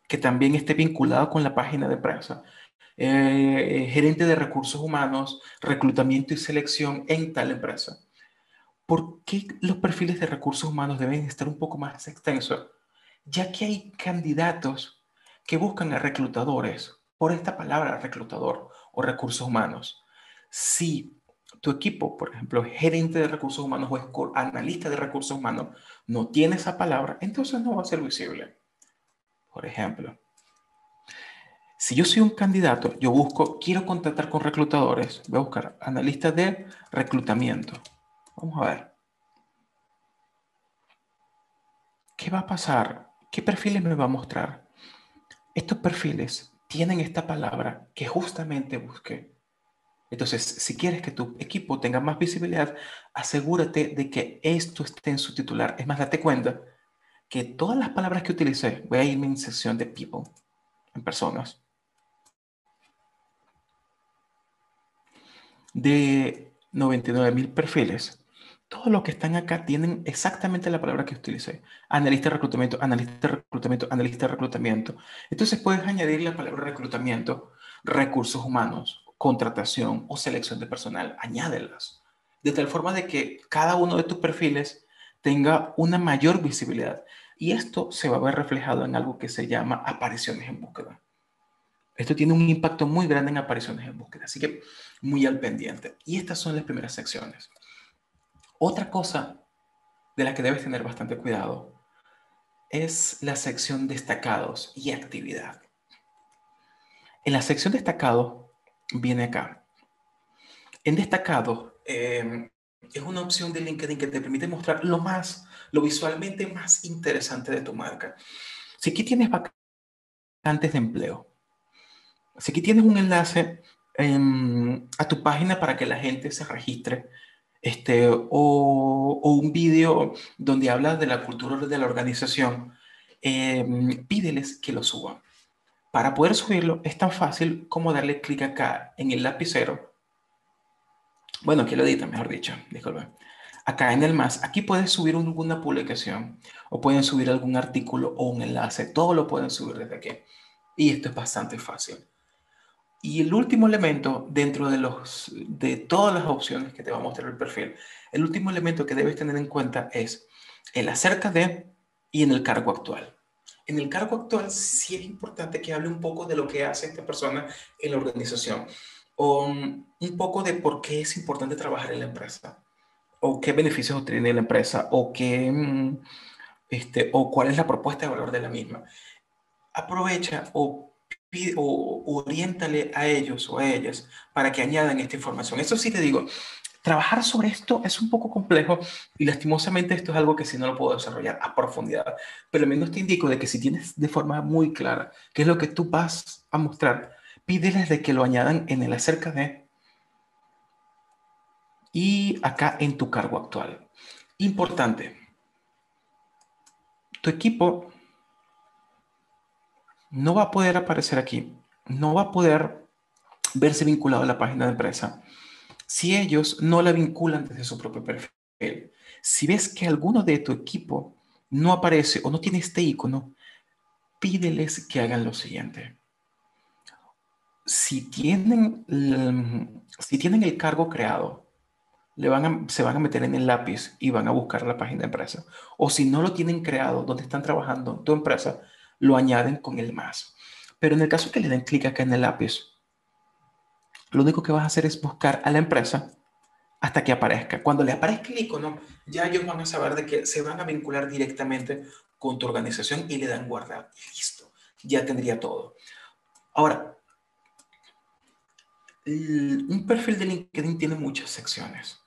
que también esté vinculado con la página de prensa. Eh, gerente de recursos humanos, reclutamiento y selección en tal empresa. ¿Por qué los perfiles de recursos humanos deben estar un poco más extensos? Ya que hay candidatos que buscan a reclutadores por esta palabra reclutador o recursos humanos. Si tu equipo, por ejemplo, gerente de recursos humanos o analista de recursos humanos, no tiene esa palabra, entonces no va a ser visible. Por ejemplo, si yo soy un candidato, yo busco, quiero contactar con reclutadores, voy a buscar analista de reclutamiento. Vamos a ver. ¿Qué va a pasar? ¿Qué perfiles me va a mostrar? Estos perfiles tienen esta palabra que justamente busqué. Entonces, si quieres que tu equipo tenga más visibilidad, asegúrate de que esto esté en su titular. Es más, date cuenta que todas las palabras que utilicé, voy a irme en sección de people, en personas, de 99 mil perfiles, todos los que están acá tienen exactamente la palabra que utilicé. Analista de reclutamiento, analista de reclutamiento, analista de reclutamiento. Entonces puedes añadir la palabra reclutamiento, recursos humanos, contratación o selección de personal, añádelas. De tal forma de que cada uno de tus perfiles tenga una mayor visibilidad. Y esto se va a ver reflejado en algo que se llama apariciones en búsqueda. Esto tiene un impacto muy grande en apariciones en búsqueda, así que muy al pendiente. Y estas son las primeras secciones. Otra cosa de la que debes tener bastante cuidado es la sección destacados y actividad. En la sección destacados viene acá. En destacado, em, es una opción de LinkedIn que te permite mostrar lo más, lo visualmente más interesante de tu marca. Si aquí tienes vacantes de empleo, si aquí tienes un enlace em, a tu página para que la gente se registre, este, o, o un vídeo donde hablas de la cultura de la organización, em, pídeles que lo suban. Para poder subirlo es tan fácil como darle clic acá en el lapicero. Bueno, aquí lo edita, mejor dicho, disculpe. Acá en el más, aquí puedes subir alguna publicación o pueden subir algún artículo o un enlace. Todo lo pueden subir desde aquí. Y esto es bastante fácil. Y el último elemento dentro de, los, de todas las opciones que te va a mostrar el perfil, el último elemento que debes tener en cuenta es el acerca de y en el cargo actual en el cargo actual sí es importante que hable un poco de lo que hace esta persona en la organización o um, un poco de por qué es importante trabajar en la empresa. o qué beneficios obtiene la empresa o qué, mm, este, o cuál es la propuesta de valor de la misma. Aprovecha o, o oriéntale a ellos o a ellas para que añadan esta información. Eso sí te digo, trabajar sobre esto es un poco complejo y lastimosamente esto es algo que si no lo puedo desarrollar a profundidad, pero al menos te indico de que si tienes de forma muy clara qué es lo que tú vas a mostrar, pídeles de que lo añadan en el acerca de y acá en tu cargo actual. Importante, tu equipo no va a poder aparecer aquí, no va a poder verse vinculado a la página de empresa si ellos no la vinculan desde su propio perfil. Si ves que alguno de tu equipo no aparece o no tiene este icono, pídeles que hagan lo siguiente. Si tienen, si tienen el cargo creado, se van a meter en el lápiz y van a buscar la página de empresa. O si no lo tienen creado, donde están trabajando tu empresa, lo añaden con el más. Pero en el caso que le den clic acá en el lápiz, lo único que vas a hacer es buscar a la empresa hasta que aparezca. Cuando le aparezca el icono, ya ellos van a saber de que se van a vincular directamente con tu organización y le dan guardar. Listo, ya tendría todo. Ahora, un perfil de LinkedIn tiene muchas secciones.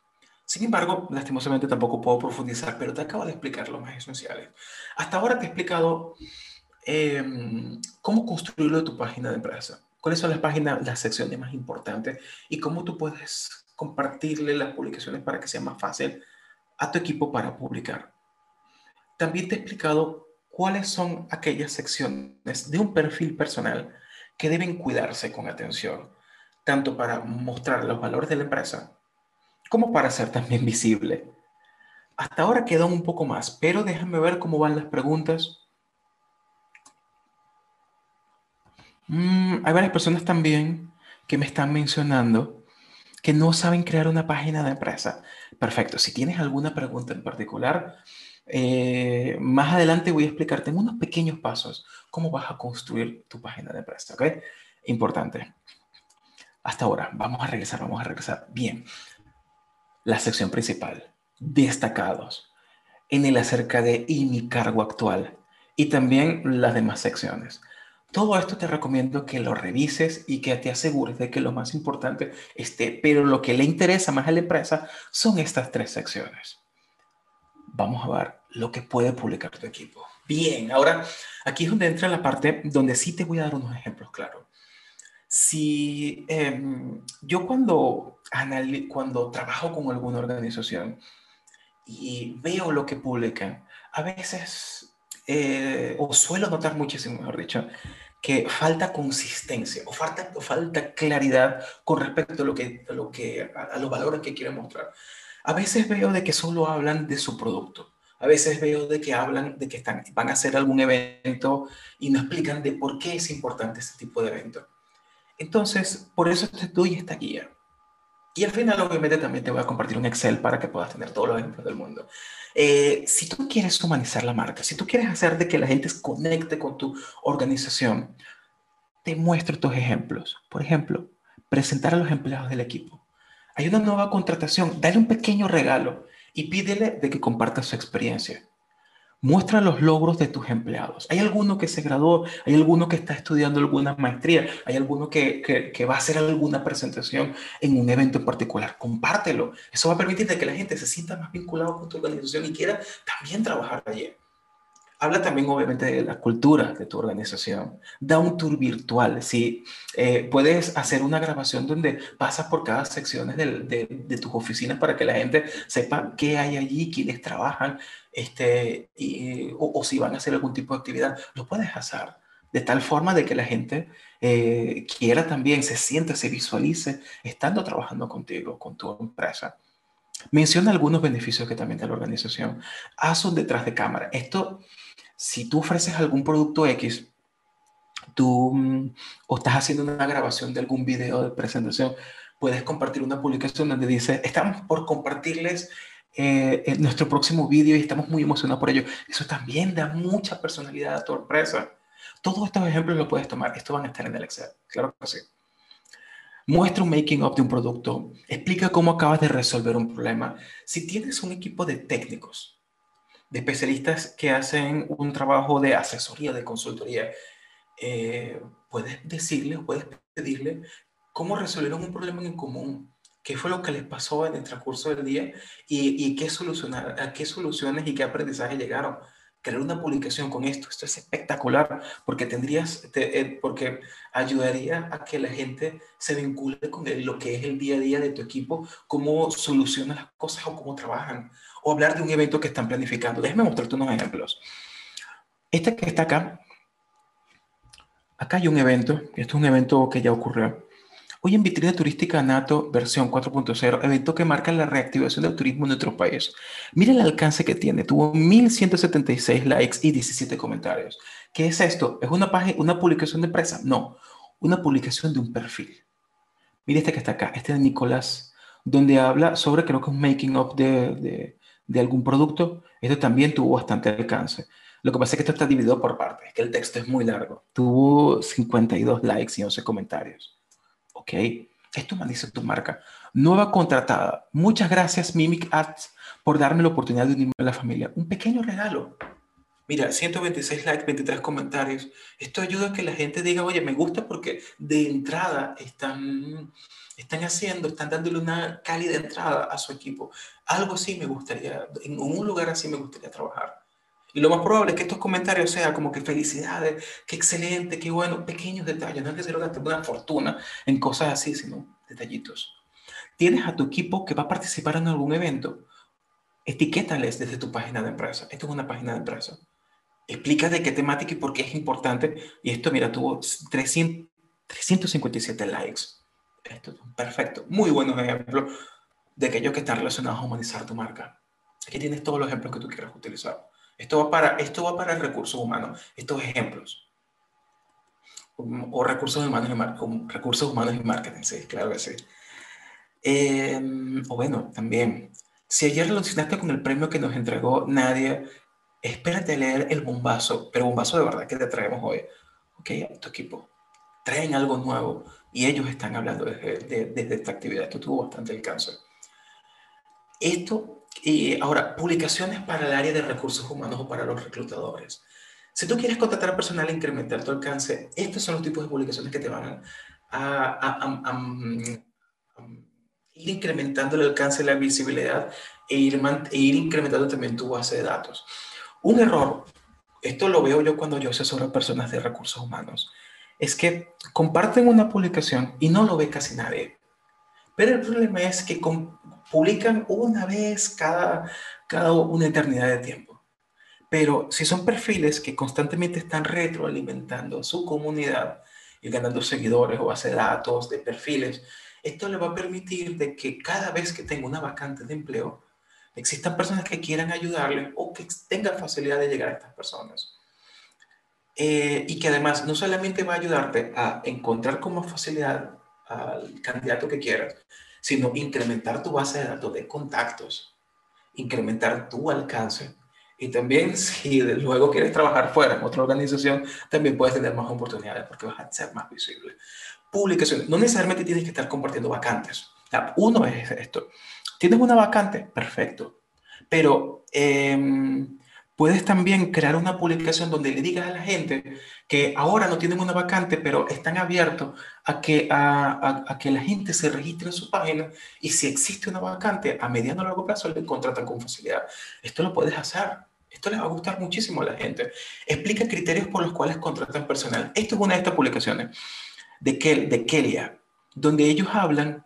Sin embargo, lastimosamente tampoco puedo profundizar, pero te acabo de explicar lo más esenciales. Hasta ahora te he explicado em, cómo construirlo tu página de empresa cuáles son las páginas, las secciones más importantes y cómo tú puedes compartirle las publicaciones para que sea más fácil a tu equipo para publicar. También te he explicado cuáles son aquellas secciones de un perfil personal que deben cuidarse con atención, tanto para mostrar los valores de la empresa como para ser también <laughs> visible. Hasta ahora queda un poco más, pero déjame ver cómo van las preguntas Mm, hay varias personas también que me están mencionando que no saben crear una página de empresa. Perfecto. Si tienes alguna pregunta en particular, eh, más adelante voy a explicarte en unos pequeños pasos cómo vas a construir tu página de empresa. ¿Ok? Importante. Hasta ahora, vamos a regresar, vamos a regresar. Bien. La sección principal, destacados, en el acerca de y mi cargo actual y también las demás secciones. Todo esto te recomiendo que lo revises y que te asegures de que lo más importante esté, pero lo que le interesa más a la empresa son estas tres secciones. Vamos a ver lo que puede publicar tu equipo. Bien, ahora aquí es donde entra la parte donde sí te voy a dar unos ejemplos claros. Si em, yo cuando, cuando trabajo con alguna organización y veo lo que publican, a veces eh, o suelo notar muchísimo, mejor dicho, que falta consistencia o falta, falta claridad con respecto a, lo que, a, lo que, a, los valores que quieren mostrar. A veces veo de que solo hablan de su producto. A veces veo de que hablan de que están, van a hacer algún evento y no explican de por qué es importante este tipo de evento. Entonces, por eso te doy esta guía. Y al final, obviamente, también te voy a compartir un Excel para que puedas tener todos los ejemplos del mundo. Eh, si tú quieres humanizar la marca, si tú quieres hacer de que la gente se conecte con tu organización, te muestro estos ejemplos. Por ejemplo, presentar a los empleados del equipo. Hay una nueva contratación, dale un pequeño regalo y pídele de que comparta su experiencia. Muestra los logros de tus empleados. ¿Hay alguno que se graduó? ¿Hay alguno que está estudiando alguna maestría? ¿Hay alguno que, que, va a hacer alguna presentación en un evento en particular? Compártelo. Eso va a permitir que la gente se sienta más vinculado con tu organización y quiera también trabajar allí. Habla también, obviamente, de la cultura de tu organización. Da un tour virtual. Si eh, puedes hacer una grabación donde pasas por cada sección de, de, tus oficinas para que la gente sepa qué hay allí, quiénes trabajan, este, y, o, si van a hacer algún tipo de actividad, lo puedes hacer de tal forma de que la gente eh, quiera también, se sienta, se visualice estando trabajando contigo, con tu empresa. Menciona algunos beneficios que también da la organización. Haz un detrás de cámara. Esto si tú ofreces algún producto X, tú mm, o estás haciendo una grabación de algún video de presentación, puedes compartir una publicación donde dice, estamos por compartirles eh, nuestro próximo video y estamos muy emocionados por ello. Eso también da mucha personalidad a tu empresa. Todos estos ejemplos los puedes tomar. Estos van a estar en el Excel. Claro que sí. muestra un making of de un producto, explica cómo acabas de resolver un problema. Si tienes un equipo de técnicos, de especialistas que hacen un trabajo de asesoría, de consultoría, eh, puedes decirle o puedes pedirle cómo resolvieron un problema en común, qué fue lo que les pasó en el transcurso del día y, y qué, solucionar, a qué soluciones y qué aprendizaje llegaron crear una publicación con esto. Esto es espectacular porque tendrías, eh, porque ayudaría a que la gente se vincule con lo que es el día a día de tu equipo, cómo solucionan las cosas o cómo trabajan, o hablar de un evento que están planificando. Déjame mostrarte unos ejemplos. Este que está acá, acá hay un evento, esto es un evento que ya ocurrió. Hoy en Vitrina Turística NATO versión 4.0, evento que marca la reactivación del turismo en nuestro país. Mira el alcance que tiene, tuvo 1176 likes y 17 comentarios. ¿Qué es esto? ¿Es una, una publicación de empresa? No, una publicación de un perfil. Mira este que está acá, este de Nicolás, donde habla sobre, creo que un making of de, de, de algún producto. Esto también tuvo bastante alcance. Lo que pasa es que esto está dividido por partes, que el texto es muy largo. Tuvo 52 likes y 11 comentarios. ¿Ok? Esto dice tu marca. Nueva contratada. Muchas gracias Mimic Ads por darme la oportunidad de unirme a la familia. Un pequeño regalo. Mira, 126 likes, 23 comentarios. Esto ayuda a que la gente diga, oye, me gusta porque de entrada están, están haciendo, están dándole una cálida entrada a su equipo. Algo así me gustaría, en un lugar así me gustaría trabajar. Y lo más probable es que estos comentarios sean como que felicidades, qué excelente, qué bueno, pequeños detalles. No es que se lo gaste una fortuna en cosas así, sino detallitos. Tienes a tu equipo que va a participar en algún evento. Etiquétales desde tu página de empresa. Esto es una página de empresa. Explica de qué temática y por qué es importante. Y esto, mira, tuvo 300, 357 likes. Esto es perfecto. Muy buenos ejemplos de aquellos que están relacionados a humanizar tu marca. Aquí tienes todos los ejemplos que tú quieras utilizar. Esto va para, esto va para recursos humanos, estos ejemplos. O recursos humanos y, recursos humanos y marketing, sí, claro que sí. Em, o bueno, también, si ayer relacionaste con el premio que nos entregó Nadia, espérate a leer el bombazo, pero bombazo de verdad que te traemos hoy. Ok, a tu equipo. Traen algo nuevo y ellos están hablando desde, desde esta actividad. Esto tuvo bastante alcance. Esto y ahora, publicaciones para el área de recursos humanos o para los reclutadores. Si tú quieres contratar personal e incrementar tu alcance, estos son los tipos de publicaciones que te van a, ir incrementando el alcance, la visibilidad e ir, e ir incrementando también tu base de datos. Un error, esto lo veo yo cuando yo asesoro a personas de recursos humanos, es que comparten una publicación y no lo ve casi nadie. Pero el problema es que publican una vez cada, cada una eternidad de tiempo. Pero si son perfiles que constantemente están retroalimentando su comunidad y ganando seguidores o base de datos de perfiles, esto le va a permitir de que cada vez que tenga una vacante de empleo, existan personas que quieran ayudarle o que tengan facilidad de llegar a estas personas. Eh, y que además no solamente va a ayudarte a encontrar con más facilidad al candidato que quieras, sino incrementar tu base de datos de contactos, incrementar tu alcance. Y también <laughs> si luego quieres trabajar fuera en otra organización, también puedes tener más oportunidades porque vas a ser más visible. Publicaciones. No necesariamente tienes que estar compartiendo vacantes. Uno es esto. ¿Tienes una vacante? Perfecto. Pero eh, Puedes también crear una publicación donde le digas a la gente que ahora no tienen una vacante, pero están abiertos a que, a, que la gente se registre en su página y si existe una vacante a mediano o largo plazo le contratan con facilidad. Esto lo puedes hacer. Esto les va a gustar muchísimo a la gente. Explica criterios por los cuales contratan personal. Esto es una de estas publicaciones de, Kel, de Kelia, donde ellos hablan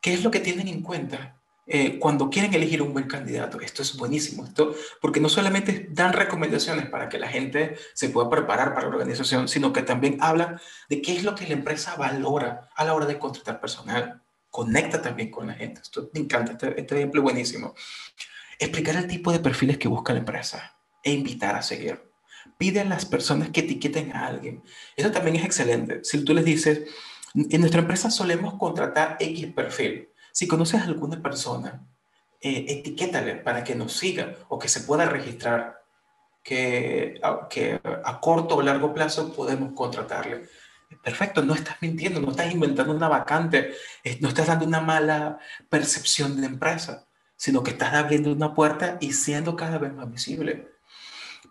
qué es lo que tienen en cuenta eh, cuando quieren elegir un buen candidato. Esto es buenísimo, esto, porque no solamente dan recomendaciones para que la gente se pueda preparar para la organización, sino que también hablan de qué es lo que la empresa valora a la hora de contratar personal. Conecta también con la gente. Esto me encanta, este, este ejemplo es buenísimo. Explicar el tipo de perfiles que busca la empresa e invitar a seguir. Pide a las personas que etiqueten a alguien. Eso también es excelente. Si tú les dices, en nuestra empresa solemos contratar X perfil si conoces a alguna persona, eh, etiquétale para que nos siga o que se pueda registrar, que, que a corto o largo plazo podemos contratarle. Perfecto, no estás mintiendo, no estás inventando una vacante, no estás dando una mala percepción de empresa, sino que estás abriendo una puerta y siendo cada vez más visible.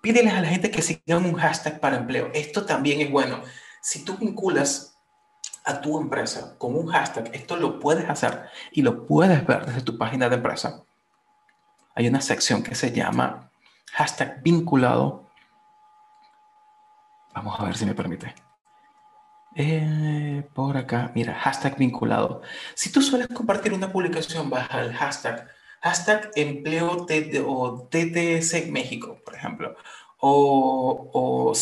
Pídeles a la gente que sigan un hashtag para empleo. Esto también es bueno. Si tú vinculas a tu empresa con un hashtag, esto lo puedes hacer y lo puedes ver desde tu página de empresa. Hay una sección que se llama hashtag vinculado. Vamos a ver si me permite. Eh, por acá, mira, hashtag vinculado. Si tú sueles compartir una publicación, baja el hashtag, hashtag empleo o TTS México, por ejemplo, o, o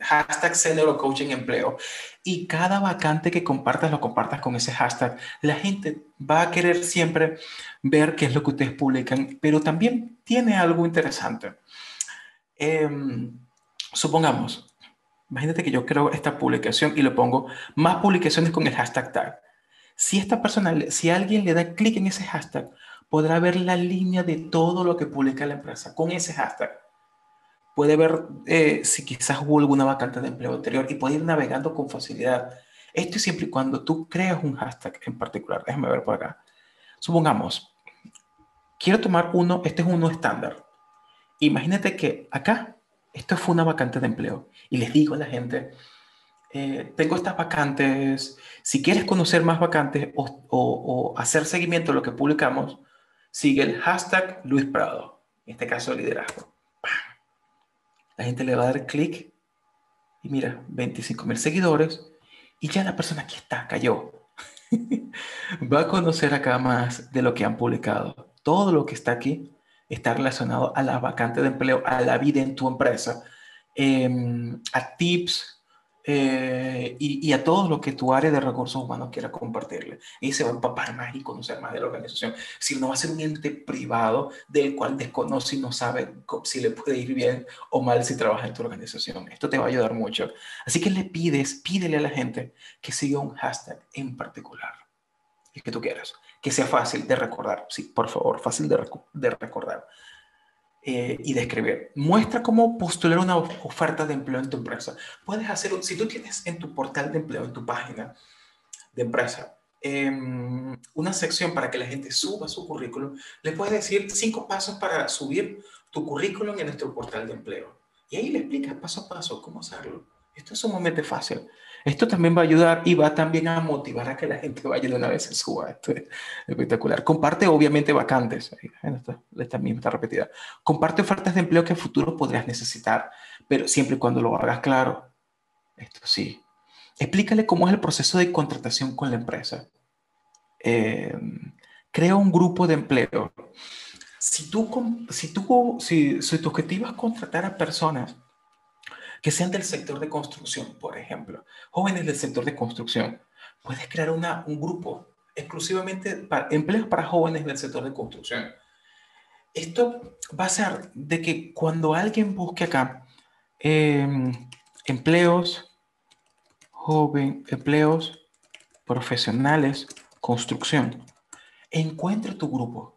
hashtag Coaching Empleo. Y cada vacante que compartas, lo compartas con ese hashtag. La gente va a querer siempre ver qué es lo que ustedes publican, pero también tiene algo interesante. Em, supongamos, Imagínate que yo creo esta publicación y lo pongo más publicaciones con el hashtag tag. Si esta persona, si alguien le da clic en ese hashtag, podrá ver la línea de todo lo que publica la empresa con ese hashtag. Puede ver eh, si quizás hubo alguna vacante de empleo anterior y puede ir navegando con facilidad. Esto es siempre y cuando tú creas un hashtag en particular. Déjame ver por acá. Supongamos, quiero tomar uno, este es uno estándar. Imagínate que acá esto fue una vacante de empleo. Y les digo a la gente, eh, tengo estas vacantes, si quieres conocer más vacantes o, hacer seguimiento a lo que publicamos, sigue el hashtag Luis Prado, en este caso liderazgo. La gente le va a dar clic y mira, 25 mil seguidores y ya la persona aquí está, cayó. <laughs> va a conocer acá más de lo que han publicado. Todo lo que está aquí está relacionado a la vacante de empleo, a la vida en tu empresa, em, a tips eh, y, a todo lo que tu área de recursos humanos quiera compartirle. Y se va a empapar más y conocer más de la organización. Si no va a ser un ente privado del cual desconoce y no sabe si le puede ir bien o mal si trabaja en tu organización. Esto te va a ayudar mucho. Así que le pides, pídele a la gente que siga un hashtag en particular. El que tú quieras que sea fácil de recordar. Sí, por favor, fácil de, de recordar eh, y de escribir. Muestra cómo postular una oferta de empleo en tu empresa. Puedes hacer, si tú tienes en tu portal de empleo, en tu página de empresa, em, una sección para que la gente suba su currículum, le puedes decir cinco pasos para subir tu currículum en nuestro portal de empleo. Y ahí le explicas paso a paso cómo hacerlo. Esto es sumamente fácil. Esto también va a ayudar y va también a motivar a que la gente vaya de una vez se suba. Esto es espectacular. Comparte obviamente vacantes. Esta, esta misma está repetida. Comparte ofertas de empleo que en futuro podrías necesitar, pero siempre y cuando lo hagas claro. Esto sí. Explícale cómo es el proceso de contratación con la empresa. Eh, crea un grupo de empleo. Si, tú, si, tú, si, si tu objetivo es contratar a personas que sean del sector de construcción, por ejemplo, jóvenes del sector de construcción, puedes crear una, un grupo exclusivamente para empleos para jóvenes del sector de construcción. Esto va a ser de que cuando alguien busque acá em, empleos, joven, empleos profesionales, construcción, encuentre tu grupo,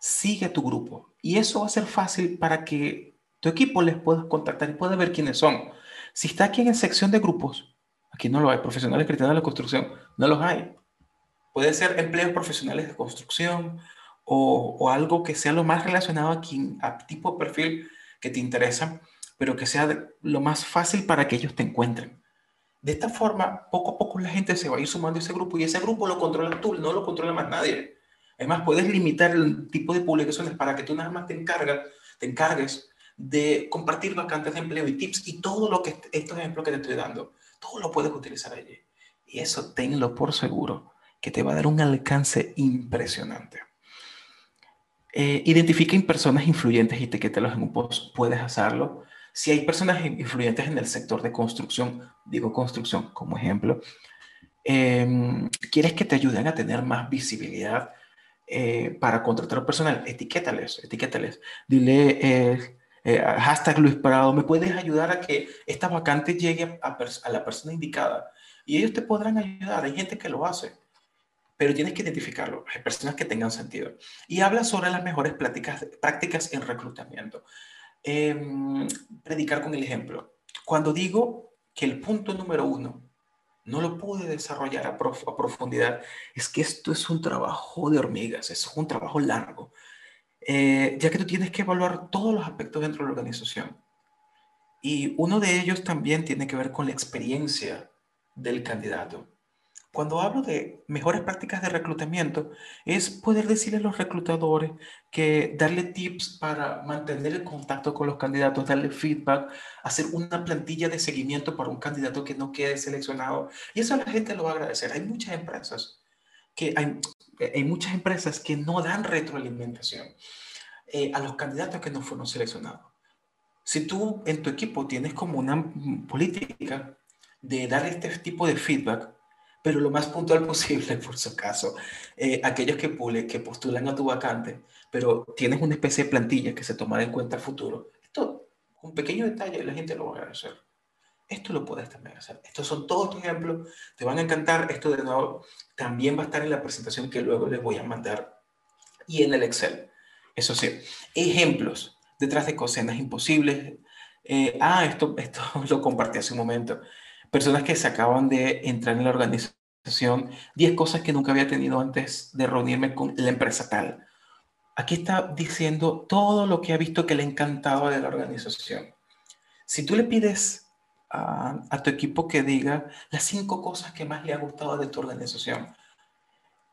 sigue tu grupo. Y eso va a ser fácil para que tu equipo les puedes contactar y puedes ver quiénes son. Si está aquí en sección de grupos, aquí no lo hay, profesionales cristianos de la construcción, no los hay. Puede ser empleos profesionales de construcción o, o algo que sea lo más relacionado a, quien, a tipo de perfil que te interesa, pero que sea lo más fácil para que ellos te encuentren. De esta forma, poco a poco la gente se va a ir sumando a ese grupo y ese grupo lo controlas tú, no lo controla más nadie. Además, puedes limitar el tipo de publicaciones para que tú nada más te, encargas, te encargues de compartir vacantes de empleo y tips y todo lo que estos ejemplos que te estoy dando, todo lo puedes utilizar allí. Y eso tenlo por seguro, que te va a dar un alcance impresionante. Eh, identifiquen personas influyentes y etiquétalos en un post. Puedes hacerlo. Si hay personas influyentes en el sector de construcción, digo construcción como ejemplo, em, quieres que te ayuden a tener más visibilidad eh, para contratar personal, etiquétales, etiquétales. Dile, eh, eh, hashtag Luis Parado, ¿me puedes ayudar a que esta vacante llegue a, a, la persona indicada? Y ellos te podrán ayudar, hay gente que lo hace, pero tienes que identificarlo, hay personas que tengan sentido. Y habla sobre las mejores prácticas, en reclutamiento. Em, predicar con el ejemplo. Cuando digo que el punto número uno no lo pude desarrollar a, profundidad, es que esto es un trabajo de hormigas, es un trabajo largo, eh, ya que tú tienes que evaluar todos los aspectos dentro de la organización. Y uno de ellos también tiene que ver con la experiencia del candidato. Cuando hablo de mejores prácticas de reclutamiento, es poder decirle a los reclutadores que darle tips para mantener el contacto con los candidatos, darle feedback, hacer una plantilla de seguimiento para un candidato que no quede seleccionado. Y eso la gente lo va a agradecer. Hay muchas empresas que hay, hay muchas empresas que no dan retroalimentación eh, a los candidatos que no fueron seleccionados. Si tú en tu equipo tienes como una política de dar este tipo de feedback, pero lo más puntual <laughs> posible, por su caso. Eh, aquellos que, que postulan a tu vacante, pero tienes una especie de plantilla que se tomará en cuenta a futuro. Esto, un pequeño detalle, la gente lo va a agradecer. Esto lo puedes también hacer. Estos son todos tus ejemplos, te van a encantar. Esto de nuevo también va a estar en la presentación que luego les voy a mandar y en el Excel. Eso sí, ejemplos detrás de cosenas imposibles. Eh, ah, esto, esto <laughs> lo compartí hace un momento personas que se acaban de entrar en la organización, 10 cosas que nunca había tenido antes de reunirme con la empresa tal. Aquí está diciendo todo lo que ha visto que le encantaba de la organización. Si tú le pides a, tu equipo que diga las cinco cosas que más le ha gustado de tu organización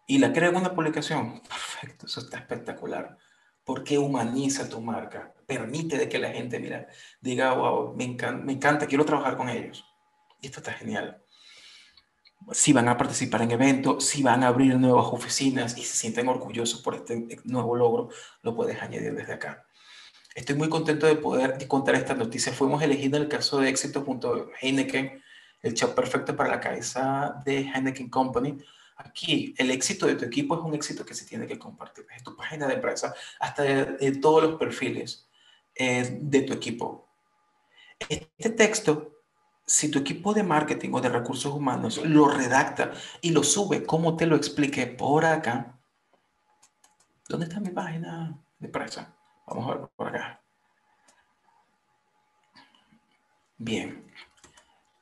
y la crea en una publicación, perfecto, eso está espectacular porque humaniza tu marca, permite de que la gente mira, diga, wow, me encanta, quiero trabajar con ellos. Esto está genial. Si van a participar en eventos, si van a abrir nuevas oficinas y se sienten orgullosos por este nuevo logro, lo puedes añadir desde acá. Estoy muy contento de poder contar esta noticia. Fuimos elegidos en el caso de éxito junto a Heineken, el chef perfecto para la cabeza de Heineken Company. Aquí, el éxito de tu equipo es un éxito que se tiene que compartir desde tu página de empresa hasta de, todos los perfiles eh, de tu equipo. Este texto si tu equipo de marketing o de recursos humanos lo redacta y lo sube como te lo expliqué por acá, ¿dónde está mi página de empresa? Vamos a ver por acá. Bien,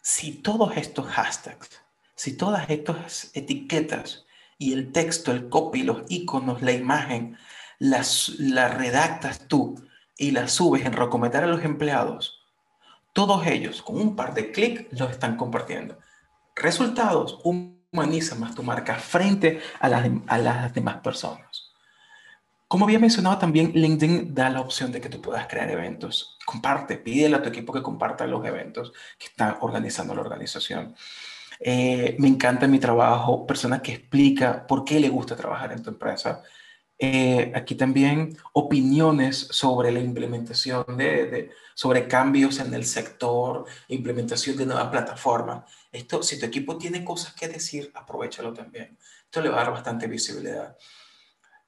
si todos estos hashtags, si todas estas etiquetas y el texto, el copy, los iconos, la imagen, las, la redactas tú y las subes en recomendar a los empleados, todos ellos, con un par de clics, lo están compartiendo. Resultados, humaniza más tu marca frente a las, a las demás personas. Como había mencionado también, LinkedIn da la opción de que tú puedas crear eventos. Comparte, pídele a tu equipo que comparta los eventos que está organizando la organización. Eh, me encanta mi trabajo, persona que explica por qué le gusta trabajar en tu empresa. Eh, aquí también opiniones sobre la implementación de, sobre cambios en el sector, implementación de nuevas plataformas. Esto, si tu equipo tiene cosas que decir, aprovechalo también. Esto le va a dar bastante visibilidad.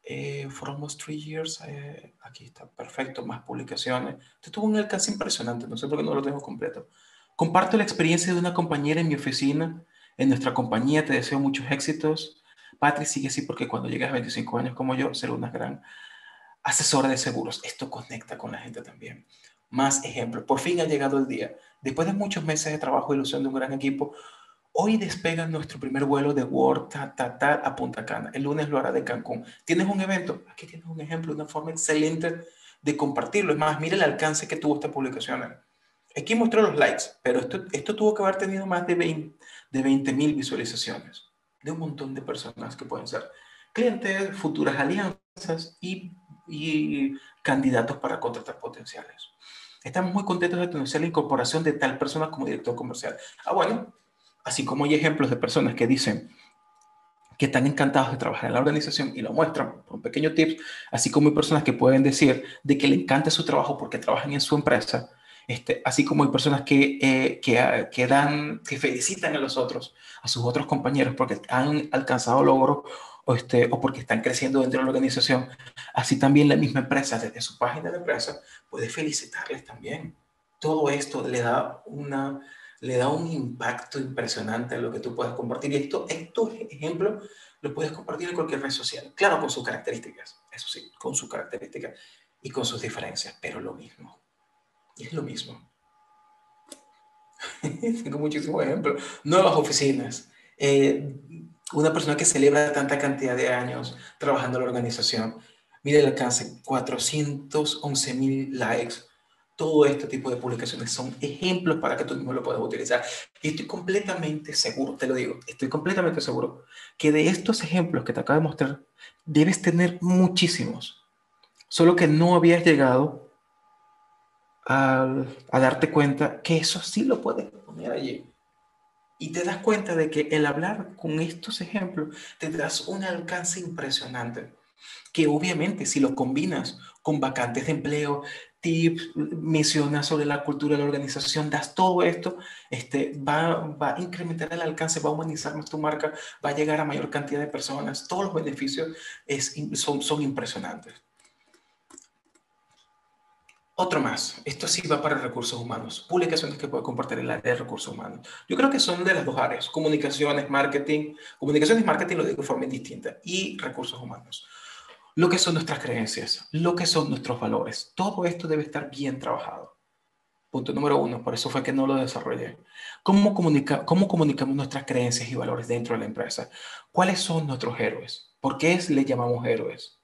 Eh, for almost three years, eh, aquí está, perfecto, más publicaciones. Esto tuvo un alcance impresionante, no sé por qué no lo tengo completo. Comparto la experiencia de una compañera en mi oficina, en nuestra compañía, te deseo muchos éxitos Patrick sigue así porque cuando llegas a 25 años como yo, será una gran asesora de seguros. Esto conecta con la gente también. Más ejemplos. Por fin ha llegado el día. Después de muchos meses de trabajo y ilusión de un gran equipo, hoy despega nuestro primer vuelo de World ta, a Punta Cana. El lunes lo hará de Cancún. ¿Tienes un evento? Aquí tienes un ejemplo, una forma excelente de compartirlo. Es más, mira el alcance que tuvo esta publicación. Aquí mostró los likes, pero esto, esto tuvo que haber tenido más de 20 de 20 mil visualizaciones de un montón de personas que pueden ser clientes, futuras alianzas y, y candidatos para contratar potenciales. Estamos muy contentos de anunciar la incorporación de tal persona como director comercial. Ah, bueno, así como hay ejemplos de personas que dicen que están encantados de trabajar en la organización y lo muestran por un pequeño tip, así como hay personas que pueden decir de que le encanta su trabajo porque trabajan en su empresa, este, así como hay personas que, eh, que, que, dan, que felicitan a los otros, a sus otros compañeros porque han alcanzado logros o, este, o porque están creciendo dentro de la organización, así también la misma empresa, desde su página de empresa, puede felicitarles también. Todo esto le da, una, le da un impacto impresionante a lo que tú puedes compartir. Y esto, estos ejemplos lo puedes compartir en cualquier red social, claro, con sus características, eso sí, con sus características y con sus diferencias, pero lo mismo. Es lo mismo. <laughs> tengo muchísimos ejemplos. Nuevas oficinas. Eh, una persona que celebra tanta cantidad de años trabajando en la organización. Mire el alcance, 411 mil likes. Todo este tipo de publicaciones son ejemplos para que tú mismo lo puedas utilizar. Y estoy completamente seguro, te lo digo, estoy completamente seguro que de estos ejemplos que te acabo de mostrar, debes tener muchísimos. Solo que no habías llegado a, darte cuenta que eso sí lo puedes poner allí. Y te das cuenta de que el hablar con estos ejemplos te das un alcance impresionante, que obviamente si lo combinas con vacantes de empleo, tips, mencionas sobre la cultura de la organización, das todo esto, este, va, va a incrementar el alcance, va a humanizar más tu marca, va a llegar a mayor cantidad de personas, todos los beneficios es, son, son impresionantes. Otro más, esto sí va para recursos humanos, publicaciones que puede compartir el área de recursos humanos. Yo creo que son de las dos áreas, comunicaciones, marketing, comunicaciones y marketing lo digo de forma distinta, y recursos humanos. Lo que son nuestras creencias, lo que son nuestros valores, todo esto debe estar bien trabajado. Punto número uno, por eso fue que no lo desarrollé. ¿Cómo, comunica, ¿Cómo comunicamos nuestras creencias y valores dentro de la empresa? ¿Cuáles son nuestros héroes? ¿Por qué le llamamos héroes?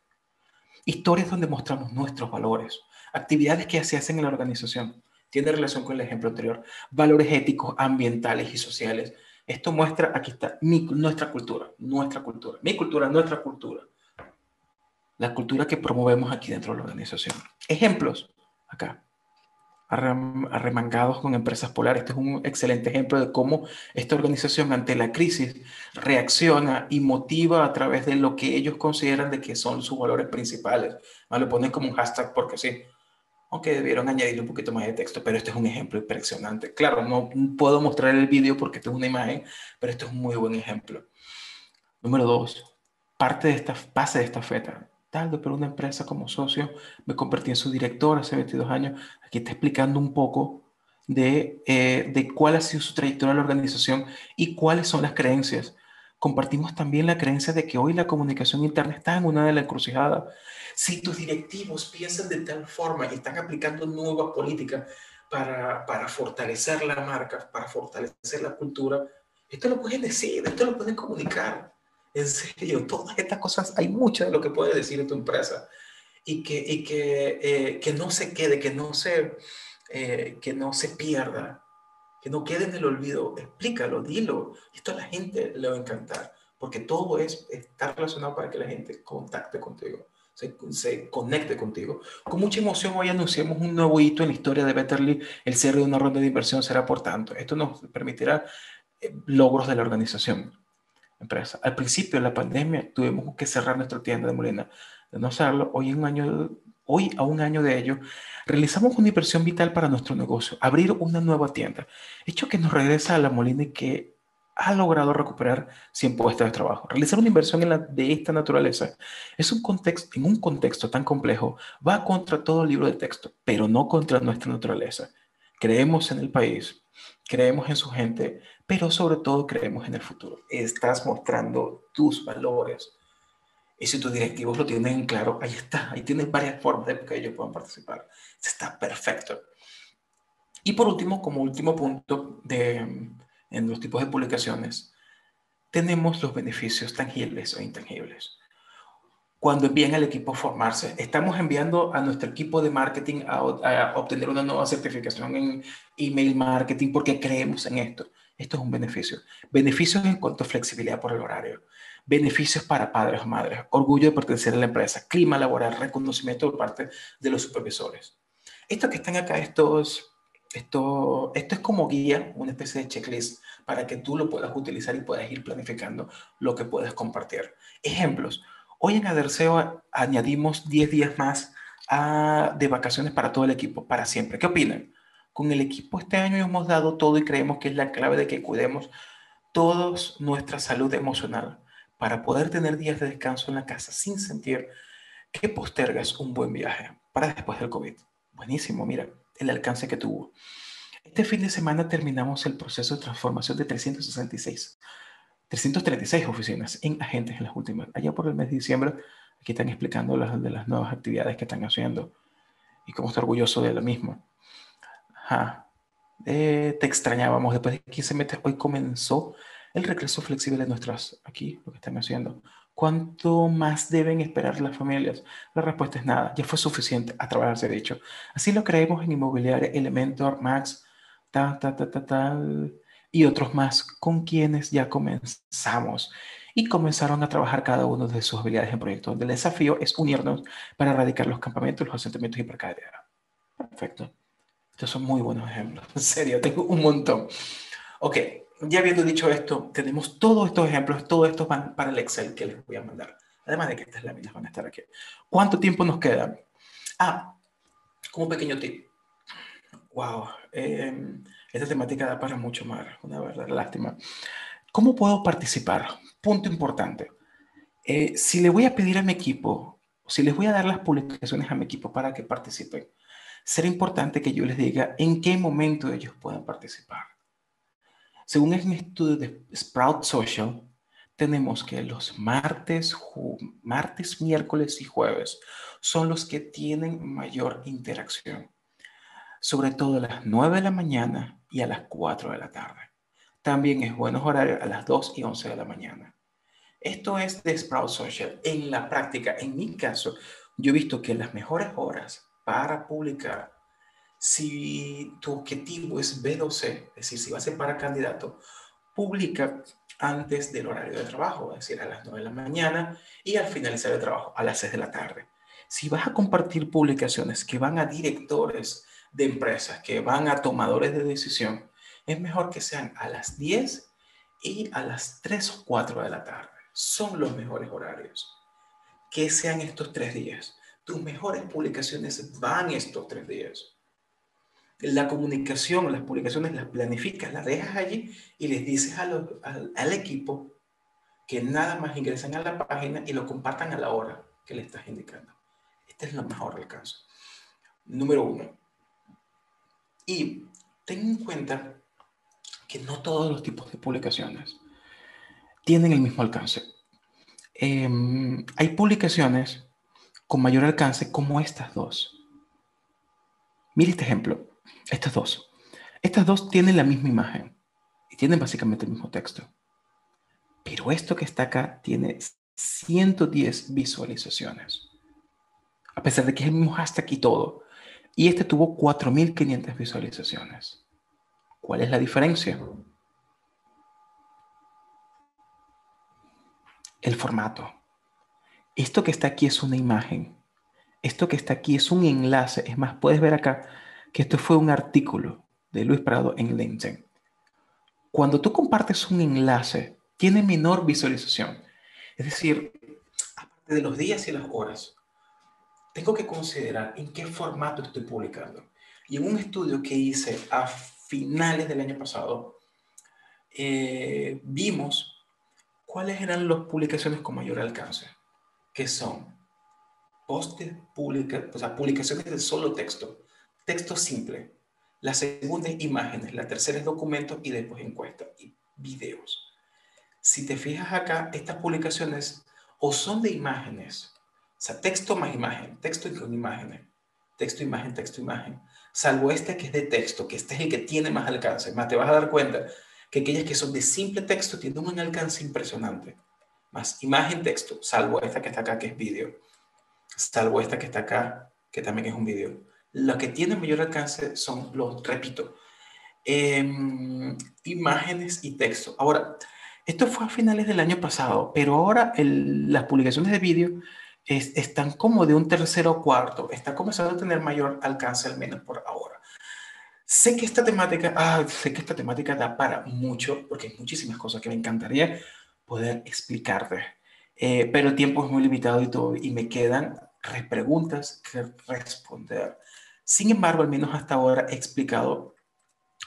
Historias donde mostramos nuestros valores actividades que se hacen en la organización. Tiene relación con el ejemplo anterior. Valores éticos, ambientales y sociales. Esto muestra, aquí está, nuestra cultura, nuestra cultura, mi cultura, nuestra cultura. La cultura que promovemos aquí dentro de la organización. Ejemplos, acá. Arremangados con empresas polares. Este es un excelente ejemplo de cómo esta organización ante la crisis reacciona y motiva a través de lo que ellos consideran de que son sus valores principales. Lo ponen como un hashtag porque sí aunque debieron añadirle un poquito más de texto, pero este es un ejemplo impresionante. Claro, no puedo mostrar el vídeo porque esto es una imagen, pero esto es un muy buen ejemplo. Número dos, parte de esta base de esta feta. Por una empresa como socio, me convertí en su director hace 22 años. Aquí está explicando un poco de, eh, de cuál ha sido su trayectoria en la organización y cuáles son las creencias. Compartimos también la creencia de que hoy la comunicación interna está en una de las encrucijadas si tus directivos piensan de tal forma y están aplicando nuevas políticas para, para fortalecer la marca, para fortalecer la cultura, esto lo pueden decir, esto lo pueden comunicar. En serio, todas estas cosas, hay mucho de lo que puede decir tu empresa y que, y que, eh, que no se quede, que no se, eh, que no se pierda, que no quede en el olvido. Explícalo, dilo. Esto a la gente le va a encantar, porque todo es, está relacionado para que la gente contacte contigo se, conecte contigo. Con mucha emoción hoy anunciamos un nuevo hito en la historia de Betterly. El cierre de una ronda de inversión será por tanto. Esto nos permitirá eh, logros de la organización. Empresa. Al principio de la pandemia tuvimos que cerrar nuestra tienda de Molina. De no hacerlo, hoy, un año, hoy a un año de ello, realizamos una inversión vital para nuestro negocio, abrir una nueva tienda. Hecho que nos regresa a la Molina y que ha logrado recuperar 100 puestos de trabajo. Realizar una inversión en la, de esta naturaleza es un contexto, en un contexto tan complejo, va contra todo el libro de texto, pero no contra nuestra naturaleza. Creemos en el país, creemos en su gente, pero sobre todo creemos en el futuro. Estás mostrando tus valores. Y si tus directivos lo tienen claro, ahí está, ahí tienes varias formas de que ellos puedan participar. Está perfecto. Y por último, como último punto de, en los tipos de publicaciones, tenemos los beneficios tangibles o intangibles. Cuando envían al equipo a formarse, estamos enviando a nuestro equipo de marketing a, obtener una nueva certificación en email marketing porque creemos en esto. Esto es un beneficio. Beneficios en cuanto a flexibilidad por el horario. Beneficios para padres o madres. Orgullo de pertenecer a la empresa. Clima laboral. Reconocimiento por parte de los supervisores. Estos que están acá, estos esto, esto es como guía, una especie de checklist para que tú lo puedas utilizar y puedas ir planificando lo que puedes compartir. Ejemplos. Hoy en Aderseo añadimos 10 días más de vacaciones para todo el equipo, para siempre. ¿Qué opinan? Con el equipo este año hemos dado todo y creemos que es la clave de que cuidemos todos nuestra salud emocional para poder tener días de descanso en la casa sin sentir que postergas un buen viaje para después del COVID. Buenísimo, mira, el alcance que tuvo. Este fin de semana terminamos el proceso de transformación de 366, 336 oficinas en agentes en las últimas. Allá por el mes de diciembre, aquí están explicando las, de las nuevas actividades que están haciendo y cómo está orgulloso de la misma. Eh, te extrañábamos después de 15 meses. Hoy comenzó el regreso flexible de nuestras, aquí, lo que están haciendo. ¿Cuánto más deben esperar las familias? La respuesta es nada, ya fue suficiente a trabajarse dicho. Así lo creemos en Inmobiliaria, Elementor, Max, ta, ta, ta, ta, tal, y otros más con quienes ya comenzamos y comenzaron a trabajar cada uno de sus habilidades en proyectos. El desafío es unirnos para erradicar los campamentos, los asentamientos y hipercarretera. Perfecto. Estos son muy buenos ejemplos. <laughs> En serio, tengo un montón. Ok, ya habiendo dicho esto, tenemos todos estos ejemplos, todos estos van para el Excel que les voy a mandar. Además de que estas láminas van a estar aquí. ¿Cuánto tiempo nos queda? Ah, como pequeño tip. Wow, eh, esta temática da para mucho más, una verdad lástima. ¿Cómo puedo participar? Punto importante. Eh, si le voy a pedir a mi equipo, si les voy a dar las publicaciones a mi equipo para que participen, será importante que yo les diga en qué momento ellos puedan participar. Según el estudio de Sprout Social, tenemos que los martes, martes, miércoles y jueves son los que tienen mayor interacción, sobre todo a las 9 de la mañana y a las 4 de la tarde. También es buenos horarios a las 2 y 11 de la mañana. Esto es de Sprout Social. En la práctica, en mi caso, yo he visto que las mejores horas para publicar, si tu objetivo es B2C, es decir, si vas a ser para candidato, publica antes del horario de trabajo, es decir, a las 9 de la mañana y al finalizar el trabajo, a las 6 de la tarde. Si vas a compartir publicaciones que van a directores de empresas, que van a tomadores de decisión, es mejor que sean a las 10 y a las 3 o 4 de la tarde. Son los mejores horarios. Que sean estos tres días. Tus mejores publicaciones van estos tres días. La comunicación, las publicaciones las planificas, las dejas allí y les dices al, equipo que nada más ingresen a la página y lo compartan a la hora que le estás indicando. Este es lo mejor caso. Número uno. Y ten en cuenta que no todos los tipos de publicaciones tienen el mismo alcance. Em, hay publicaciones con mayor alcance como estas dos. Mire este ejemplo, estas dos. Estas dos tienen la misma imagen y tienen básicamente el mismo texto. Pero esto que está acá tiene 110 visualizaciones. A pesar de que es el mismo hashtag y todo. Y este tuvo 4.500 visualizaciones. ¿Cuál es la diferencia? El formato. Esto que está aquí es una imagen. Esto que está aquí es un enlace. Es más, puedes ver acá que esto fue un artículo de Luis Prado en LinkedIn. Cuando tú compartes un enlace, tiene menor visualización. Es decir, aparte de los días y las horas, tengo que considerar en qué formato estoy publicando. Y en un estudio que hice a finales del año pasado, eh, vimos cuáles eran las publicaciones con mayor alcance, que son postes públicas, o sea, publicaciones de solo texto, texto simple. La segunda es imágenes, la tercera es documentos y después encuestas y videos. Si te fijas acá, estas publicaciones o son de imágenes, o sea, texto más imagen, texto con imágenes, texto, imagen, texto, imagen, salvo este que es de texto, que este es el que tiene más alcance. Más te vas a dar cuenta que aquellas que son de simple texto tienen un alcance impresionante. Más imagen, texto, salvo esta que está acá, que es vídeo. Salvo esta que está acá, que también es un vídeo. Lo que tiene mayor alcance son los, repito, em, imágenes y texto. Ahora, esto fue a finales del año pasado, pero ahora las publicaciones de vídeo están como de un tercero o cuarto, está comenzando a tener mayor alcance al menos por ahora. Sé que esta temática, ah, sé que esta temática da para mucho, porque hay muchísimas cosas que me encantaría poder explicarte, eh, pero el tiempo es muy limitado y todo, y me quedan preguntas que responder. Sin embargo, al menos hasta ahora he explicado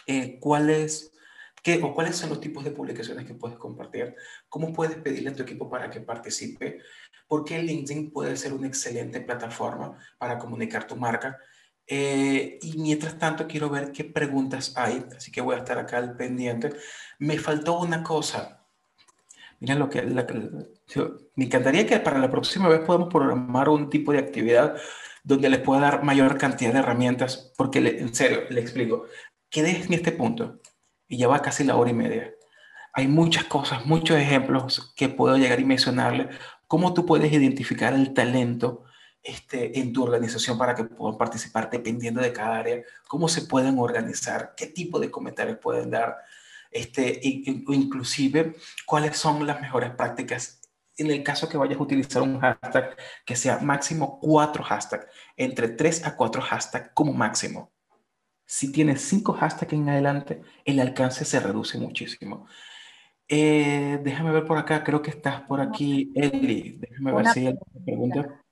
eh, cuáles ¿Qué, o cuáles son los tipos de publicaciones que puedes compartir? ¿Cómo puedes pedirle a tu equipo para que participe? Porque LinkedIn puede ser una excelente plataforma para comunicar tu marca. Eh, y mientras tanto, quiero ver qué preguntas hay, así que voy a estar acá al pendiente. Me faltó una cosa. Mira lo que... me encantaría que para la próxima vez podamos programar un tipo de actividad donde les pueda dar mayor cantidad de herramientas, porque en serio, le explico quedé en este punto y ya va casi la hora y media. Hay muchas cosas, muchos ejemplos que puedo llegar y mencionarle. Cómo tú puedes identificar el talento este, en tu organización para que puedan participar dependiendo de cada área, cómo se pueden organizar, qué tipo de comentarios pueden dar, este, o inclusive cuáles son las mejores prácticas en el caso que vayas a utilizar un hashtag que sea máximo cuatro hashtags, entre tres a cuatro hashtags como máximo. Si tienes cinco hashtags en adelante, el alcance se reduce muchísimo. Eh, déjame ver por acá, creo que estás por aquí, Eli. Déjame ver si hay pregunta.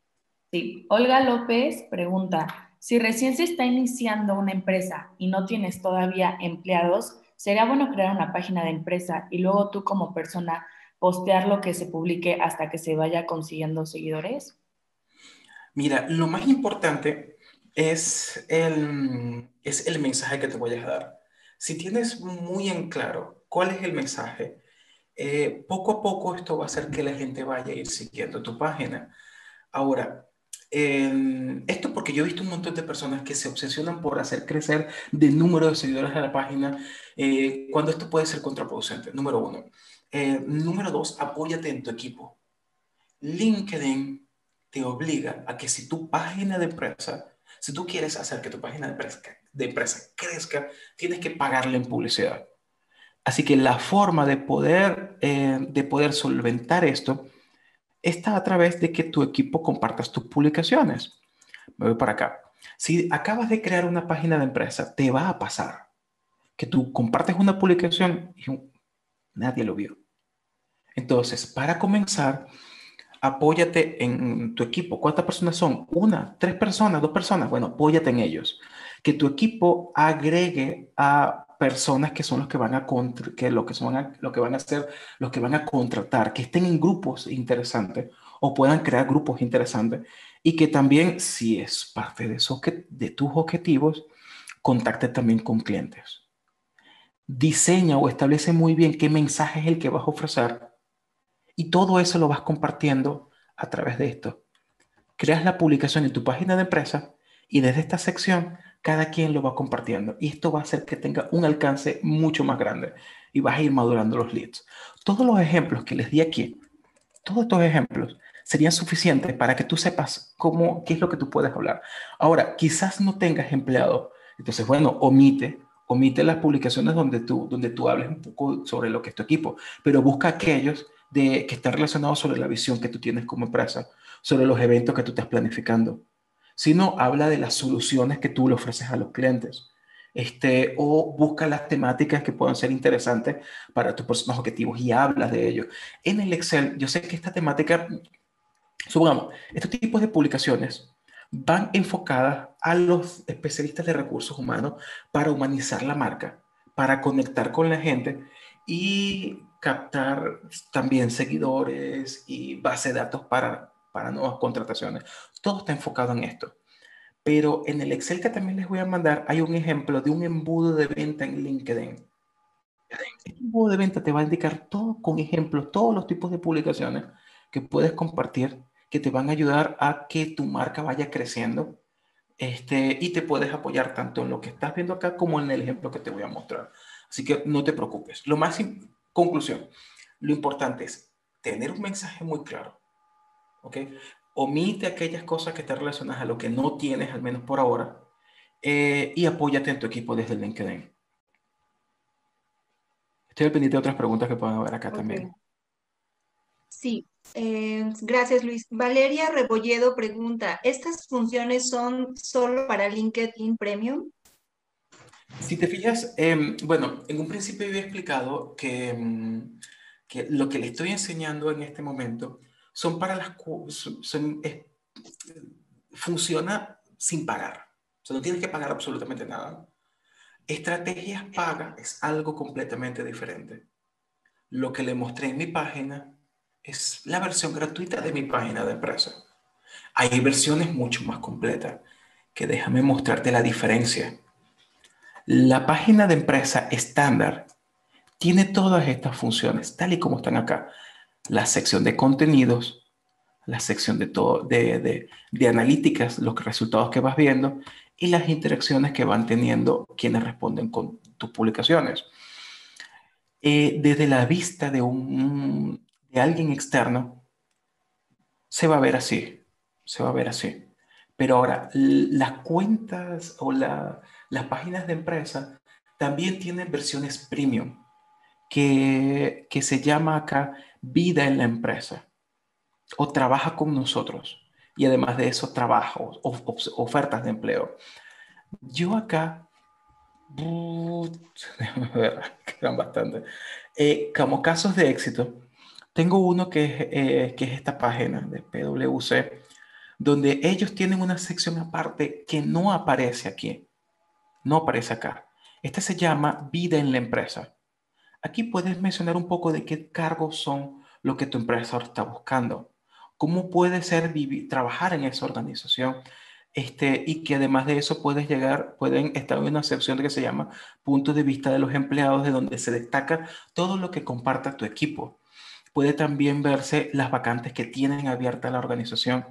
Sí, Olga López pregunta, si recién se está iniciando una empresa y no tienes todavía empleados, ¿sería bueno crear una página de empresa y luego tú como persona postear lo que se publique hasta que se vaya consiguiendo seguidores? Mira, lo más importante es el, es el mensaje que te voy a dar. Si tienes muy en claro cuál es el mensaje, eh, poco a poco esto va a hacer que la gente vaya a ir siguiendo tu página. Ahora, esto porque yo he visto un montón de personas que se obsesionan por hacer crecer de número de seguidores a la página, eh, cuando esto puede ser contraproducente, número uno. Eh, número dos, apóyate en tu equipo. LinkedIn te obliga a que si tu página de empresa, si tú quieres hacer que tu página de empresa, de empresa crezca, tienes que pagarle en publicidad. Así que la forma de poder, eh, de poder solventar esto está a través de que tu equipo compartas tus publicaciones. Me voy para acá. Si acabas de crear una página de empresa, te va a pasar que tú compartes una publicación y nadie lo vio. Entonces, para comenzar, apóyate en tu equipo. ¿Cuántas personas son? Una, tres personas, dos personas. Bueno, apóyate en ellos. Que tu equipo agregue a personas que son los que van a que lo que son lo que van a hacer, los que van a contratar, que estén en grupos interesantes o puedan crear grupos interesantes y que también si es parte de, eso, de tus objetivos, contacte también con clientes. Diseña o establece muy bien qué mensaje es el que vas a ofrecer y todo eso lo vas compartiendo a través de esto. Creas la publicación en tu página de empresa y desde esta sección cada quien lo va compartiendo y esto va a hacer que tenga un alcance mucho más grande y vas a ir madurando los leads. Todos los ejemplos que les di aquí, todos estos ejemplos serían suficientes para que tú sepas cómo, qué es lo que tú puedes hablar. Ahora, quizás no tengas empleado, entonces, bueno, omite, omite las publicaciones donde tú, donde tú hables un poco sobre lo que es tu equipo, pero busca aquellos de, que están relacionados sobre la visión que tú tienes como empresa, sobre los eventos que tú estás planificando sino habla de las soluciones que tú le ofreces a los clientes. Este, o busca las temáticas que puedan ser interesantes para tus próximos objetivos y hablas de ello. En el Excel, yo sé que esta temática, supongamos, estos tipos de publicaciones van enfocadas a los especialistas de recursos humanos para humanizar la marca, para conectar con la gente y captar también seguidores y base de datos para para nuevas contrataciones. Todo está enfocado en esto. Pero en el Excel que también les voy a mandar hay un ejemplo de un embudo de venta en LinkedIn. Este embudo de venta te va a indicar todo con ejemplos, todos los tipos de publicaciones que puedes compartir que te van a ayudar a que tu marca vaya creciendo este, y te puedes apoyar tanto en lo que estás viendo acá como en el ejemplo que te voy a mostrar. Así que no te preocupes. Lo más, conclusión, lo importante es tener un mensaje muy claro, ¿ok? Omite aquellas cosas que están relacionadas a lo que no tienes, al menos por ahora, eh, y apóyate en tu equipo desde el LinkedIn. Estoy pendiente de otras preguntas que puedan haber acá también. Sí, eh, gracias Luis. Valeria Rebolledo pregunta, ¿estas funciones son solo para LinkedIn Premium? Si te fijas, em, bueno, en un principio había explicado que, em, que lo que le estoy enseñando en este momento son para las... Son, funciona sin pagar. O sea, no tienes que pagar absolutamente nada. Estrategias paga es algo completamente diferente. Lo que le mostré en mi página es la versión gratuita de mi página de empresa. Hay versiones mucho más completas que déjame mostrarte la diferencia. La página de empresa estándar tiene todas estas funciones, tal y como están acá la sección de contenidos, la sección de, todo, de, de, analíticas, los resultados que vas viendo, y las interacciones que van teniendo quienes responden con tus publicaciones. Eh, desde la vista de, un, de alguien externo, se va a ver así, se va a ver así. Pero ahora, las cuentas o las páginas de empresa también tienen versiones premium, que, se llama acá vida en la empresa o trabaja con nosotros. Y además de eso, trabajo, o, ofertas de empleo. Yo acá, <laughs> quedan bastante. Eh, como casos de éxito, tengo uno que es, eh, que es esta página de PwC, donde ellos tienen una sección aparte que no aparece aquí, no aparece acá. Este se llama Vida en la empresa. Aquí puedes mencionar un poco de qué cargos son lo que tu empresa está buscando, cómo puede ser vivir, trabajar en esa organización, este, y que además de eso puedes llegar, pueden estar en una sección que se llama punto de vista de los empleados, de donde se destaca todo lo que comparta tu equipo. Puede también verse las vacantes que tienen abierta la organización.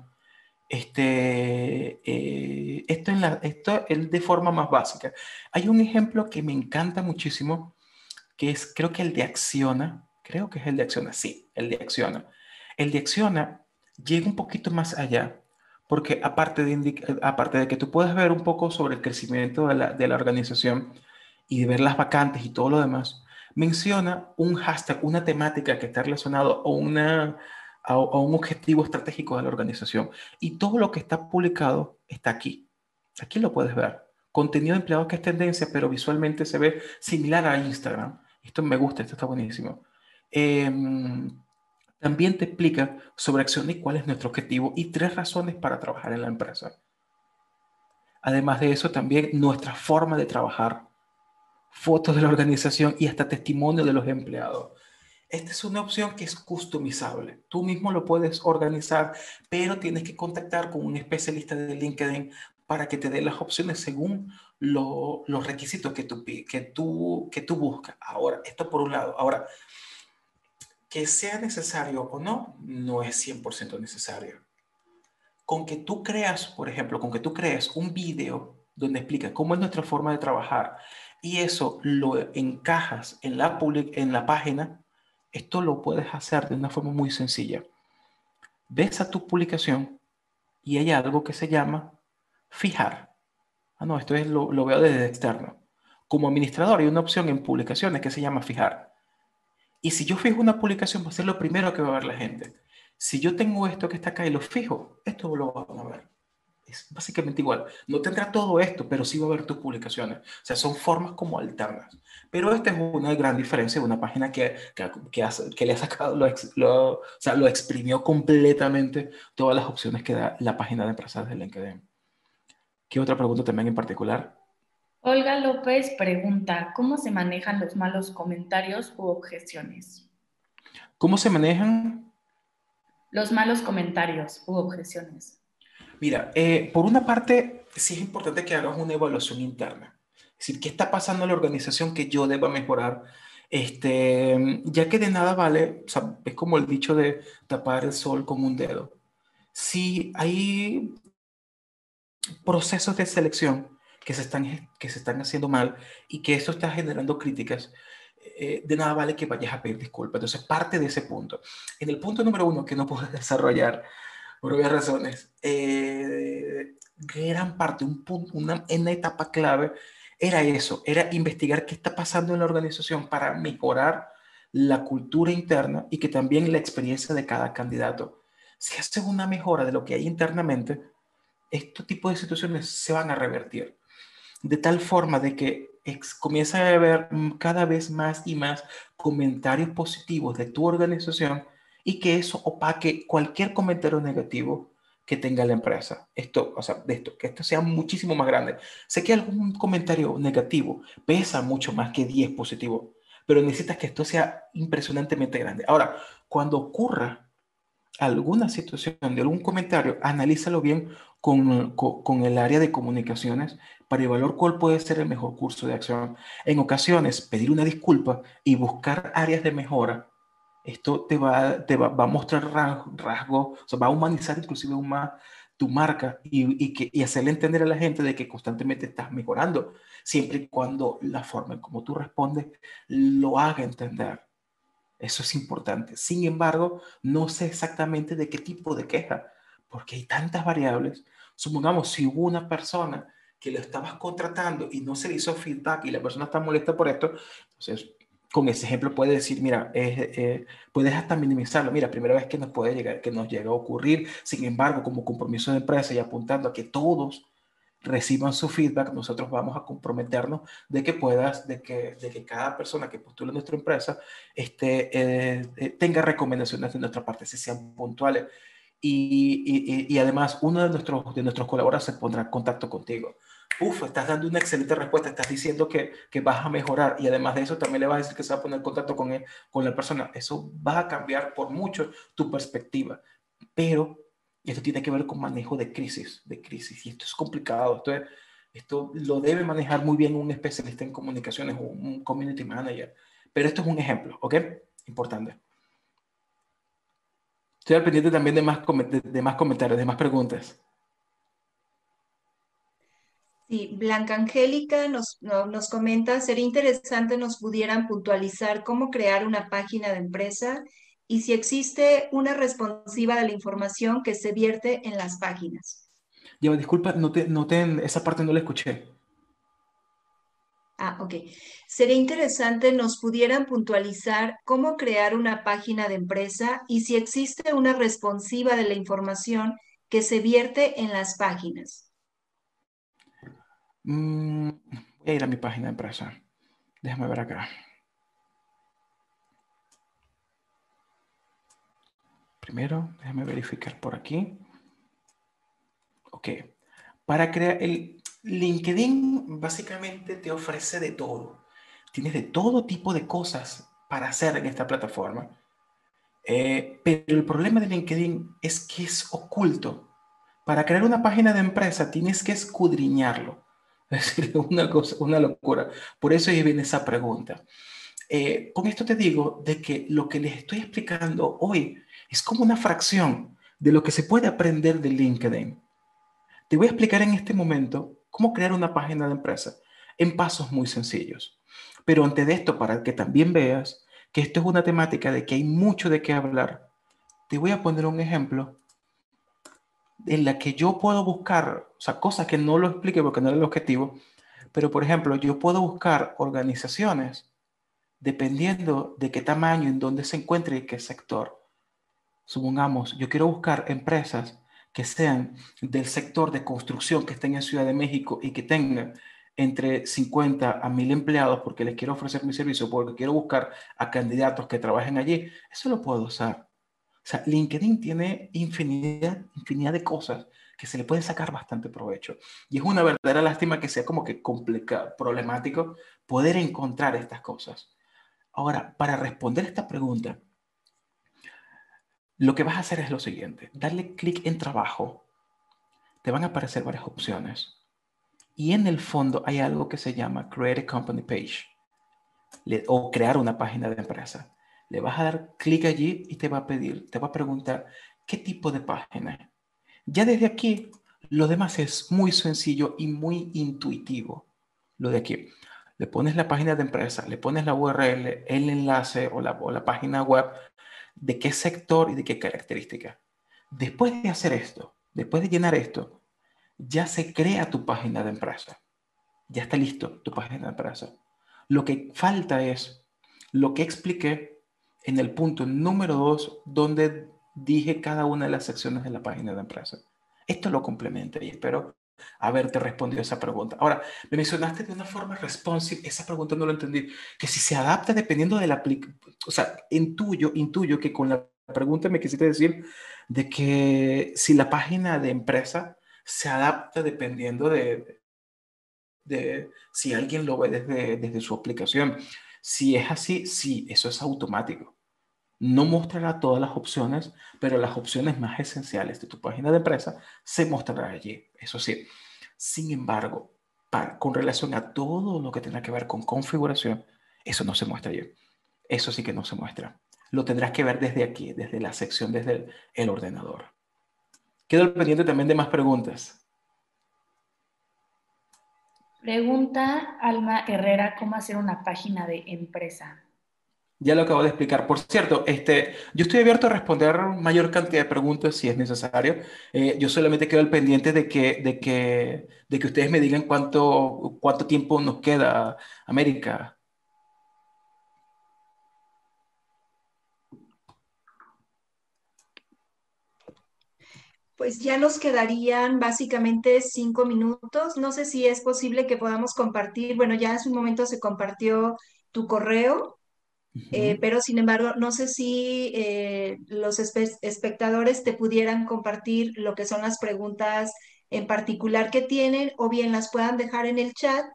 Este, eh, esto, en la, esto es de forma más básica. Hay un ejemplo que me encanta muchísimo, que es creo que el de Acciona, creo que es el de Acciona, sí, el de Acciona. El de Acciona llega un poquito más allá, porque aparte de, aparte de que tú puedes ver un poco sobre el crecimiento de la, de la organización y de ver las vacantes y todo lo demás, menciona un hashtag, una temática que está relacionado a, una, a, un objetivo estratégico de la organización. Y todo lo que está publicado está aquí. Aquí lo puedes ver. Contenido de empleados que es tendencia, pero visualmente se ve similar a Instagram. Esto me gusta, esto está buenísimo. Em, también te explica sobre acción y cuál es nuestro objetivo y tres razones para trabajar en la empresa. Además de eso, también nuestra forma de trabajar fotos de la organización y hasta testimonio de los empleados. Esta es una opción que es customizable. Tú mismo lo puedes organizar, pero tienes que contactar con un especialista de LinkedIn para que te dé las opciones según los requisitos que tú, que, tú, que tú buscas. Ahora, esto por un lado. Ahora, que sea necesario o no, no es 100% necesario. Con que tú creas, por ejemplo, con que tú crees un video donde explica cómo es nuestra forma de trabajar y eso lo encajas en la, en la página, esto lo puedes hacer de una forma muy sencilla. Ves a tu publicación y hay algo que se llama fijar. Ah, no, esto es lo, lo veo desde externo. Como administrador hay una opción en publicaciones que se llama fijar. Y si yo fijo una publicación, va a ser lo primero que va a ver la gente. Si yo tengo esto que está acá y lo fijo, esto lo van a ver es básicamente igual. No tendrá todo esto, pero sí va a ver tus publicaciones. O sea, son formas como alternas. Pero esta es una gran diferencia de una página que, que, le ha sacado, lo, lo, o sea, lo exprimió completamente todas las opciones que da la página de empresas de LinkedIn. ¿Qué otra pregunta también en particular? Olga López pregunta, ¿cómo se manejan los malos comentarios u objeciones? ¿Cómo se manejan? Los malos comentarios u objeciones. Mira, eh, por una parte, sí es importante que hagas una evaluación interna. Es decir, ¿qué está pasando en la organización que yo deba mejorar? Este, ya que de nada vale, o sea, es como el dicho de tapar el sol con un dedo. Si hay procesos de selección que se están, que se están haciendo mal y que eso está generando críticas, eh, de nada vale que vayas a pedir disculpas. Entonces, parte de ese punto. En el punto número uno que no puedes <laughs> desarrollar por obvias razones, eh, gran parte, un punto, una, una etapa clave era eso, era investigar qué está pasando en la organización para mejorar la cultura interna y que también la experiencia de cada candidato. Si hace una mejora de lo que hay internamente, estos tipos de situaciones se van a revertir. De tal forma de que comienza a haber cada vez más y más comentarios positivos de tu organización y que eso opaque cualquier comentario negativo que tenga la empresa. Esto, o sea, de esto, que esto sea muchísimo más grande. Sé que algún comentario negativo pesa mucho más que 10 positivos, pero necesitas que esto sea impresionantemente grande. Ahora, cuando ocurra alguna situación de algún comentario, analízalo bien con, con, el área de comunicaciones para evaluar cuál puede ser el mejor curso de acción. En ocasiones, pedir una disculpa y buscar áreas de mejora esto te va, te va, a mostrar rasgos, o sea, va a humanizar inclusive aún más tu marca y, que, y hacerle entender a la gente de que constantemente estás mejorando, siempre y cuando la forma en como tú respondes lo haga entender. Eso es importante. Sin embargo, no sé exactamente de qué tipo de queja, porque hay tantas variables. Supongamos, si hubo una persona que lo estabas contratando y no se le hizo feedback y la persona está molesta por esto, entonces con ese ejemplo puedes decir, mira, eh, puedes hasta minimizarlo. Mira, primera vez que nos puede llegar, que nos llega a ocurrir. Sin embargo, como compromiso de empresa y apuntando a que todos reciban su feedback, nosotros vamos a comprometernos de que puedas, de que, de que cada persona que postule nuestra empresa este, eh, tenga recomendaciones de nuestra parte, si sean puntuales. Y, y, y, además, uno de nuestros, de nuestros colaboradores se pondrá en contacto contigo uf, estás dando una excelente respuesta, estás diciendo que, que, vas a mejorar y además de eso también le vas a decir que se va a poner en contacto con, él, con la persona. Eso va a cambiar por mucho tu perspectiva, pero esto tiene que ver con manejo de crisis, de crisis, y esto es complicado, esto, esto lo debe manejar muy bien un especialista en comunicaciones, un, un community manager, pero esto es un ejemplo, ¿ok? Importante. Estoy al pendiente también de más, de, de más comentarios, de más preguntas. Sí, Blanca Angélica nos, nos comenta, sería interesante nos pudieran puntualizar cómo crear una página de empresa y si existe una responsiva de la información que se vierte en las páginas. Lleva, disculpa, no te, no te, esa parte no la escuché. Ah, ok. Sería interesante nos pudieran puntualizar cómo crear una página de empresa y si existe una responsiva de la información que se vierte en las páginas. Mm, voy a ir a mi página de empresa. Déjame ver acá. Primero, déjame verificar por aquí. Ok. Para crear el LinkedIn, básicamente te ofrece de todo. Tienes de todo tipo de cosas para hacer en esta plataforma. Eh, pero el problema de LinkedIn es que es oculto. Para crear una página de empresa tienes que escudriñarlo. <laughs> Es decir, una, cosa, una locura. Por eso ahí viene esa pregunta. Eh, con esto te digo de que lo que les estoy explicando hoy es como una fracción de lo que se puede aprender de LinkedIn. Te voy a explicar en este momento cómo crear una página de empresa en pasos muy sencillos. Pero antes de esto, para que también veas que esto es una temática de que hay mucho de qué hablar, te voy a poner un ejemplo en la que yo puedo buscar, o sea, cosas que no lo explique porque no era el objetivo, pero por ejemplo, yo puedo buscar organizaciones dependiendo de qué tamaño, en dónde se encuentre y qué sector. Supongamos, yo quiero buscar empresas que sean del sector de construcción que estén en Ciudad de México y que tengan entre 50 a 1000 empleados porque les quiero ofrecer mi servicio, porque quiero buscar a candidatos que trabajen allí, eso lo puedo usar. O sea, LinkedIn tiene infinidad, infinidad de cosas que se le pueden sacar bastante provecho. Y es una verdadera lástima que sea como que complicado, problemático poder encontrar estas cosas. Ahora, para responder esta pregunta, lo que vas a hacer es lo siguiente. Darle clic en trabajo. Te van a aparecer varias opciones. Y en el fondo hay algo que se llama Create a Company Page o crear una página de empresa. Le vas a dar clic allí y te va a pedir, te va a preguntar qué tipo de página. Ya desde aquí, lo demás es muy sencillo y muy intuitivo. Lo de aquí. Le pones la página de empresa, le pones la URL, el enlace o la, o la página web, de qué sector y de qué característica. Después de hacer esto, después de llenar esto, ya se crea tu página de empresa. Ya está listo tu página de empresa. Lo que falta es lo que expliqué en el punto número dos, donde dije cada una de las secciones de la página de empresa. Esto lo complementa y espero haberte respondido esa pregunta. Ahora, me mencionaste de una forma responsive, esa pregunta no lo entendí, que si se adapta dependiendo de la o sea, intuyo, intuyo que con la pregunta me quisiste decir de que si la página de empresa se adapta dependiendo de, de si alguien lo ve desde, desde su aplicación. Si es así, sí, eso es automático. No mostrará todas las opciones, pero las opciones más esenciales de tu página de empresa se mostrará allí. Eso sí. Sin embargo, con relación a todo lo que tenga que ver con configuración, eso no se muestra allí. Eso sí que no se muestra. Lo tendrás que ver desde aquí, desde la sección, desde el, ordenador. Quedo pendiente también de más preguntas. Pregunta Alma Herrera, ¿cómo hacer una página de empresa? Ya lo acabo de explicar. Por cierto, este, yo estoy abierto a responder mayor cantidad de preguntas si es necesario. Eh, yo solamente quedo al pendiente de que, de que, de que ustedes me digan cuánto, cuánto tiempo nos queda, América. Pues ya nos quedarían básicamente cinco minutos. No sé si es posible que podamos compartir. Bueno, ya hace un momento se compartió tu correo eh, pero sin embargo, no sé si eh, los espectadores te pudieran compartir lo que son las preguntas en particular que tienen o bien las puedan dejar en el chat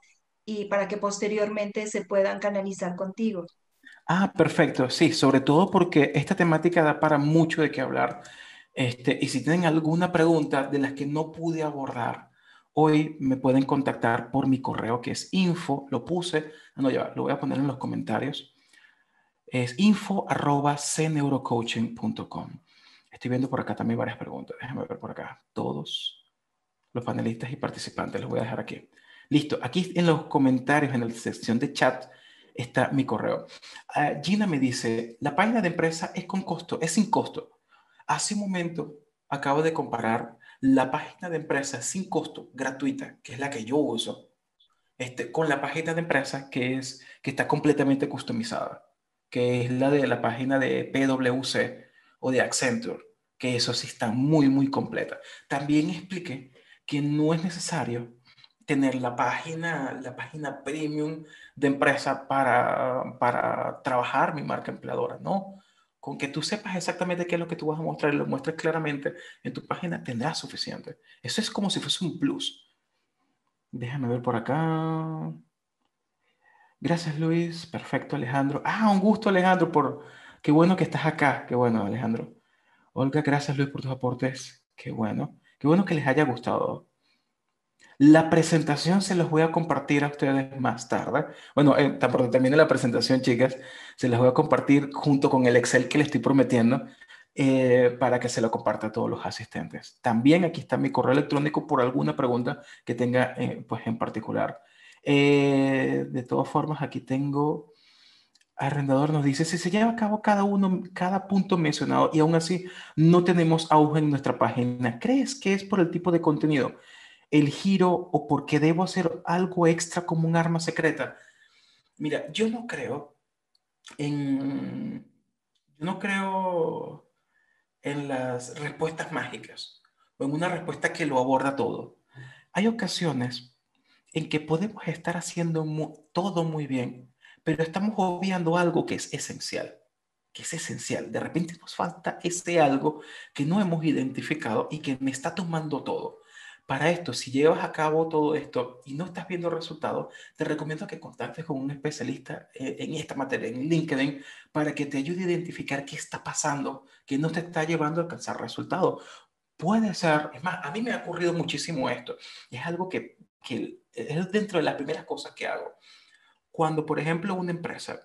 y para que posteriormente se puedan canalizar contigo. Ah, perfecto. Sí, sobre todo porque esta temática da para mucho de qué hablar. Este, y si tienen alguna pregunta de las que no pude abordar, hoy me pueden contactar por mi correo que es info, lo puse, no, ya, lo voy a poner en los comentarios es info.cneurocoaching.com. Estoy viendo por acá también varias preguntas. Déjame ver por acá. Todos los panelistas y participantes los voy a dejar aquí. Listo. Aquí en los comentarios, en la sección de chat, está mi correo. Ah, Gina me dice, la página de empresa es con costo, es sin costo. Hace un momento acabo de comparar la página de empresa sin costo, gratuita, que es la que yo uso, este, con la página de empresa que, es, que está completamente customizada que es la de la página de PwC o de Accenture, que eso sí está muy, muy completa. También expliqué que no es necesario tener la página, la página premium de empresa para, para trabajar mi marca empleadora, ¿no? Con que tú sepas exactamente qué es lo que tú vas a mostrar y lo muestres claramente en tu página, tendrás suficiente. Eso es como si fuese un plus. Déjame ver por acá. Gracias, Luis. Perfecto, Alejandro. Ah, un gusto, Alejandro, por... Qué bueno que estás acá. Qué bueno, Alejandro. Olga, gracias, Luis, por tus aportes. Qué bueno. Qué bueno que les haya gustado. La presentación se los voy a compartir a ustedes más tarde. Bueno, eh, termine la presentación, chicas, se las voy a compartir junto con el Excel que les estoy prometiendo eh, para que se lo comparta a todos los asistentes. También aquí está mi correo electrónico por alguna pregunta que tenga eh, pues en particular. Eh, de todas formas, aquí tengo, arrendador nos dice, si se lleva a cabo cada uno, cada punto mencionado y aún así no tenemos auge en nuestra página, ¿crees que es por el tipo de contenido, el giro o porque debo hacer algo extra como un arma secreta? Mira, yo no creo en, yo no creo en las respuestas mágicas o en una respuesta que lo aborda todo. Hay ocasiones en que podemos estar haciendo todo muy bien, pero estamos obviando algo que es esencial, que es esencial. De repente nos falta ese algo que no hemos identificado y que me está tomando todo. Para esto, si llevas a cabo todo esto y no estás viendo resultados, te recomiendo que contactes con un especialista eh, en esta materia, en LinkedIn, para que te ayude a identificar qué está pasando, que no te está llevando a alcanzar resultados. Puede ser, es más, a mí me ha ocurrido muchísimo esto. Es algo que que es dentro de las primeras cosas que hago. Cuando, por ejemplo, una empresa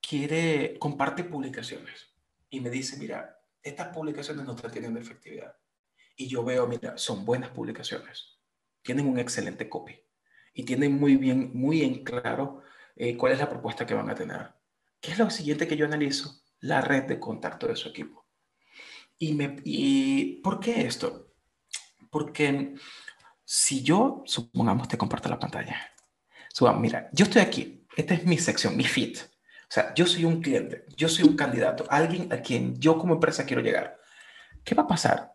quiere, comparte publicaciones y me dice, mira, estas publicaciones no están teniendo efectividad. Y yo veo, mira, son buenas publicaciones, tienen un excelente copy y tienen muy bien, muy en claro eh, cuál es la propuesta que van a tener. ¿Qué es lo siguiente que yo analizo? La red de contacto de su equipo. ¿Y, me, y por qué esto? Porque si yo, supongamos, te comparto la pantalla. Supongamos, mira, yo estoy aquí. Esta es mi sección, mi fit. O sea, yo soy un cliente, yo soy un candidato, alguien a quien yo como empresa quiero llegar. ¿Qué va a pasar?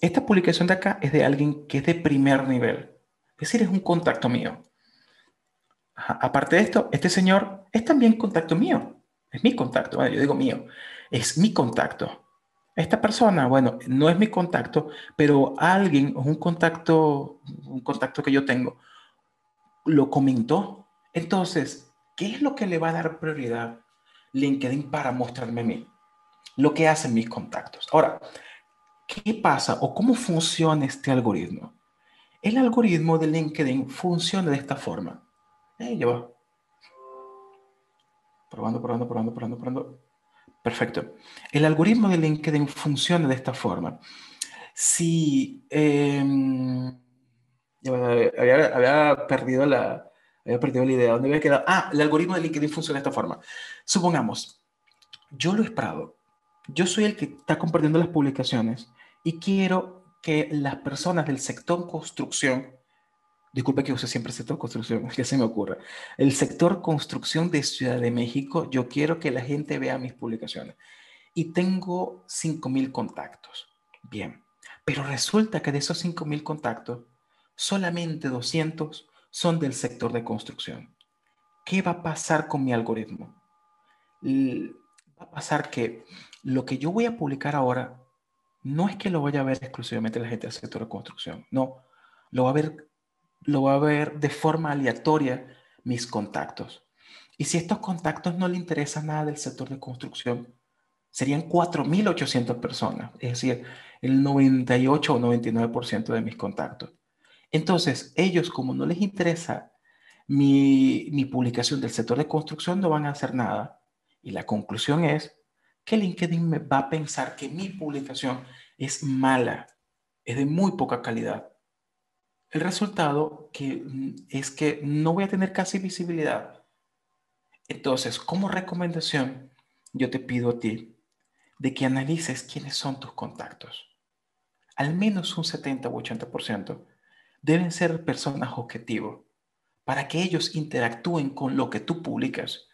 Esta publicación de acá es de alguien que es de primer nivel. Es decir, es un contacto mío. Aparte de esto, este señor es también contacto mío. Es mi contacto. Bueno, yo digo mío. Es mi contacto. Esta persona, bueno, no es mi contacto, pero alguien, un contacto, un contacto que yo tengo, lo comentó. Entonces, ¿qué es lo que le va a dar prioridad LinkedIn para mostrarme a mí? Lo que hacen mis contactos. Ahora, ¿qué pasa o cómo funciona este algoritmo? El algoritmo de LinkedIn funciona de esta forma. Ahí yo Probando, probando, probando, probando, probando. Perfecto. El algoritmo de LinkedIn funciona de esta forma. Sí, em, había, perdido la, había perdido la idea. ¿Dónde había quedado? Ah, el algoritmo de LinkedIn funciona de esta forma. Supongamos, yo lo he esperado. Yo soy el que está compartiendo las publicaciones y quiero que las personas del sector construcción, disculpe que use siempre sector construcción, <laughs> que se me ocurre, el sector construcción de Ciudad de México, yo quiero que la gente vea mis publicaciones. Y tengo 5.000 contactos. Bien, pero resulta que de esos 5.000 contactos, solamente 200 son del sector de construcción. ¿Qué va a pasar con mi algoritmo? Va a pasar que lo que yo voy a publicar ahora no es que lo vaya a ver exclusivamente la gente del sector de construcción, no, lo va a ver, lo va a ver de forma aleatoria mis contactos. Y si estos contactos no le interesan nada del sector de construcción, serían 4.800 personas, es decir, el 98 o 99% de mis contactos. Entonces, ellos como no les interesa mi, mi publicación del sector de construcción, no van a hacer nada. Y la conclusión es que LinkedIn va a pensar que mi publicación es mala, es de muy poca calidad. El resultado que, mm, es que no voy a tener casi visibilidad. Entonces, como recomendación, yo te pido a ti de que analices quiénes son tus contactos. Al menos un 70 u 80% deben ser personas objetivos para que ellos interactúen con lo que tú publicas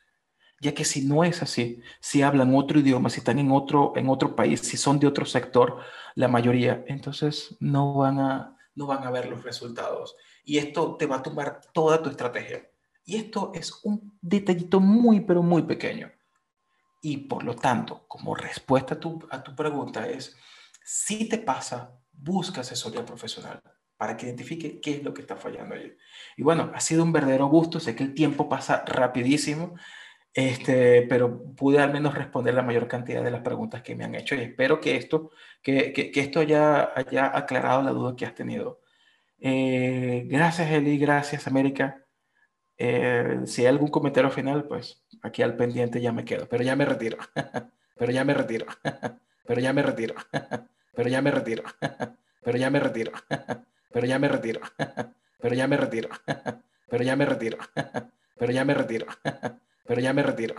ya que si no es así, si hablan otro idioma, si están en otro, en otro país, si son de otro sector, la mayoría, entonces no van a, no van a ver los resultados. Y esto te va a tumbar toda tu estrategia. Y esto es un detallito muy, pero muy pequeño. Y por lo tanto, como respuesta a tu, a tu pregunta es, si te pasa, busca asesoría profesional para que identifique qué es lo que está fallando allí. Y bueno, ha sido un verdadero gusto, sé que el tiempo pasa rapidísimo. Este, pero pude al menos responder la mayor cantidad de las preguntas que me han hecho y espero que esto, que, que, esto haya, haya, aclarado la duda que has tenido. Eh, gracias Eli, gracias América. Eh, si hay algún comentario final, pues aquí al pendiente ya me quedo, pero ya me retiro, pero ya me retiro, pero ya me retiro, pero ya me retiro, pero ya me retiro, pero ya me retiro, pero ya me retiro, pero ya me retiro, pero ya me retiro pero ya me retiro.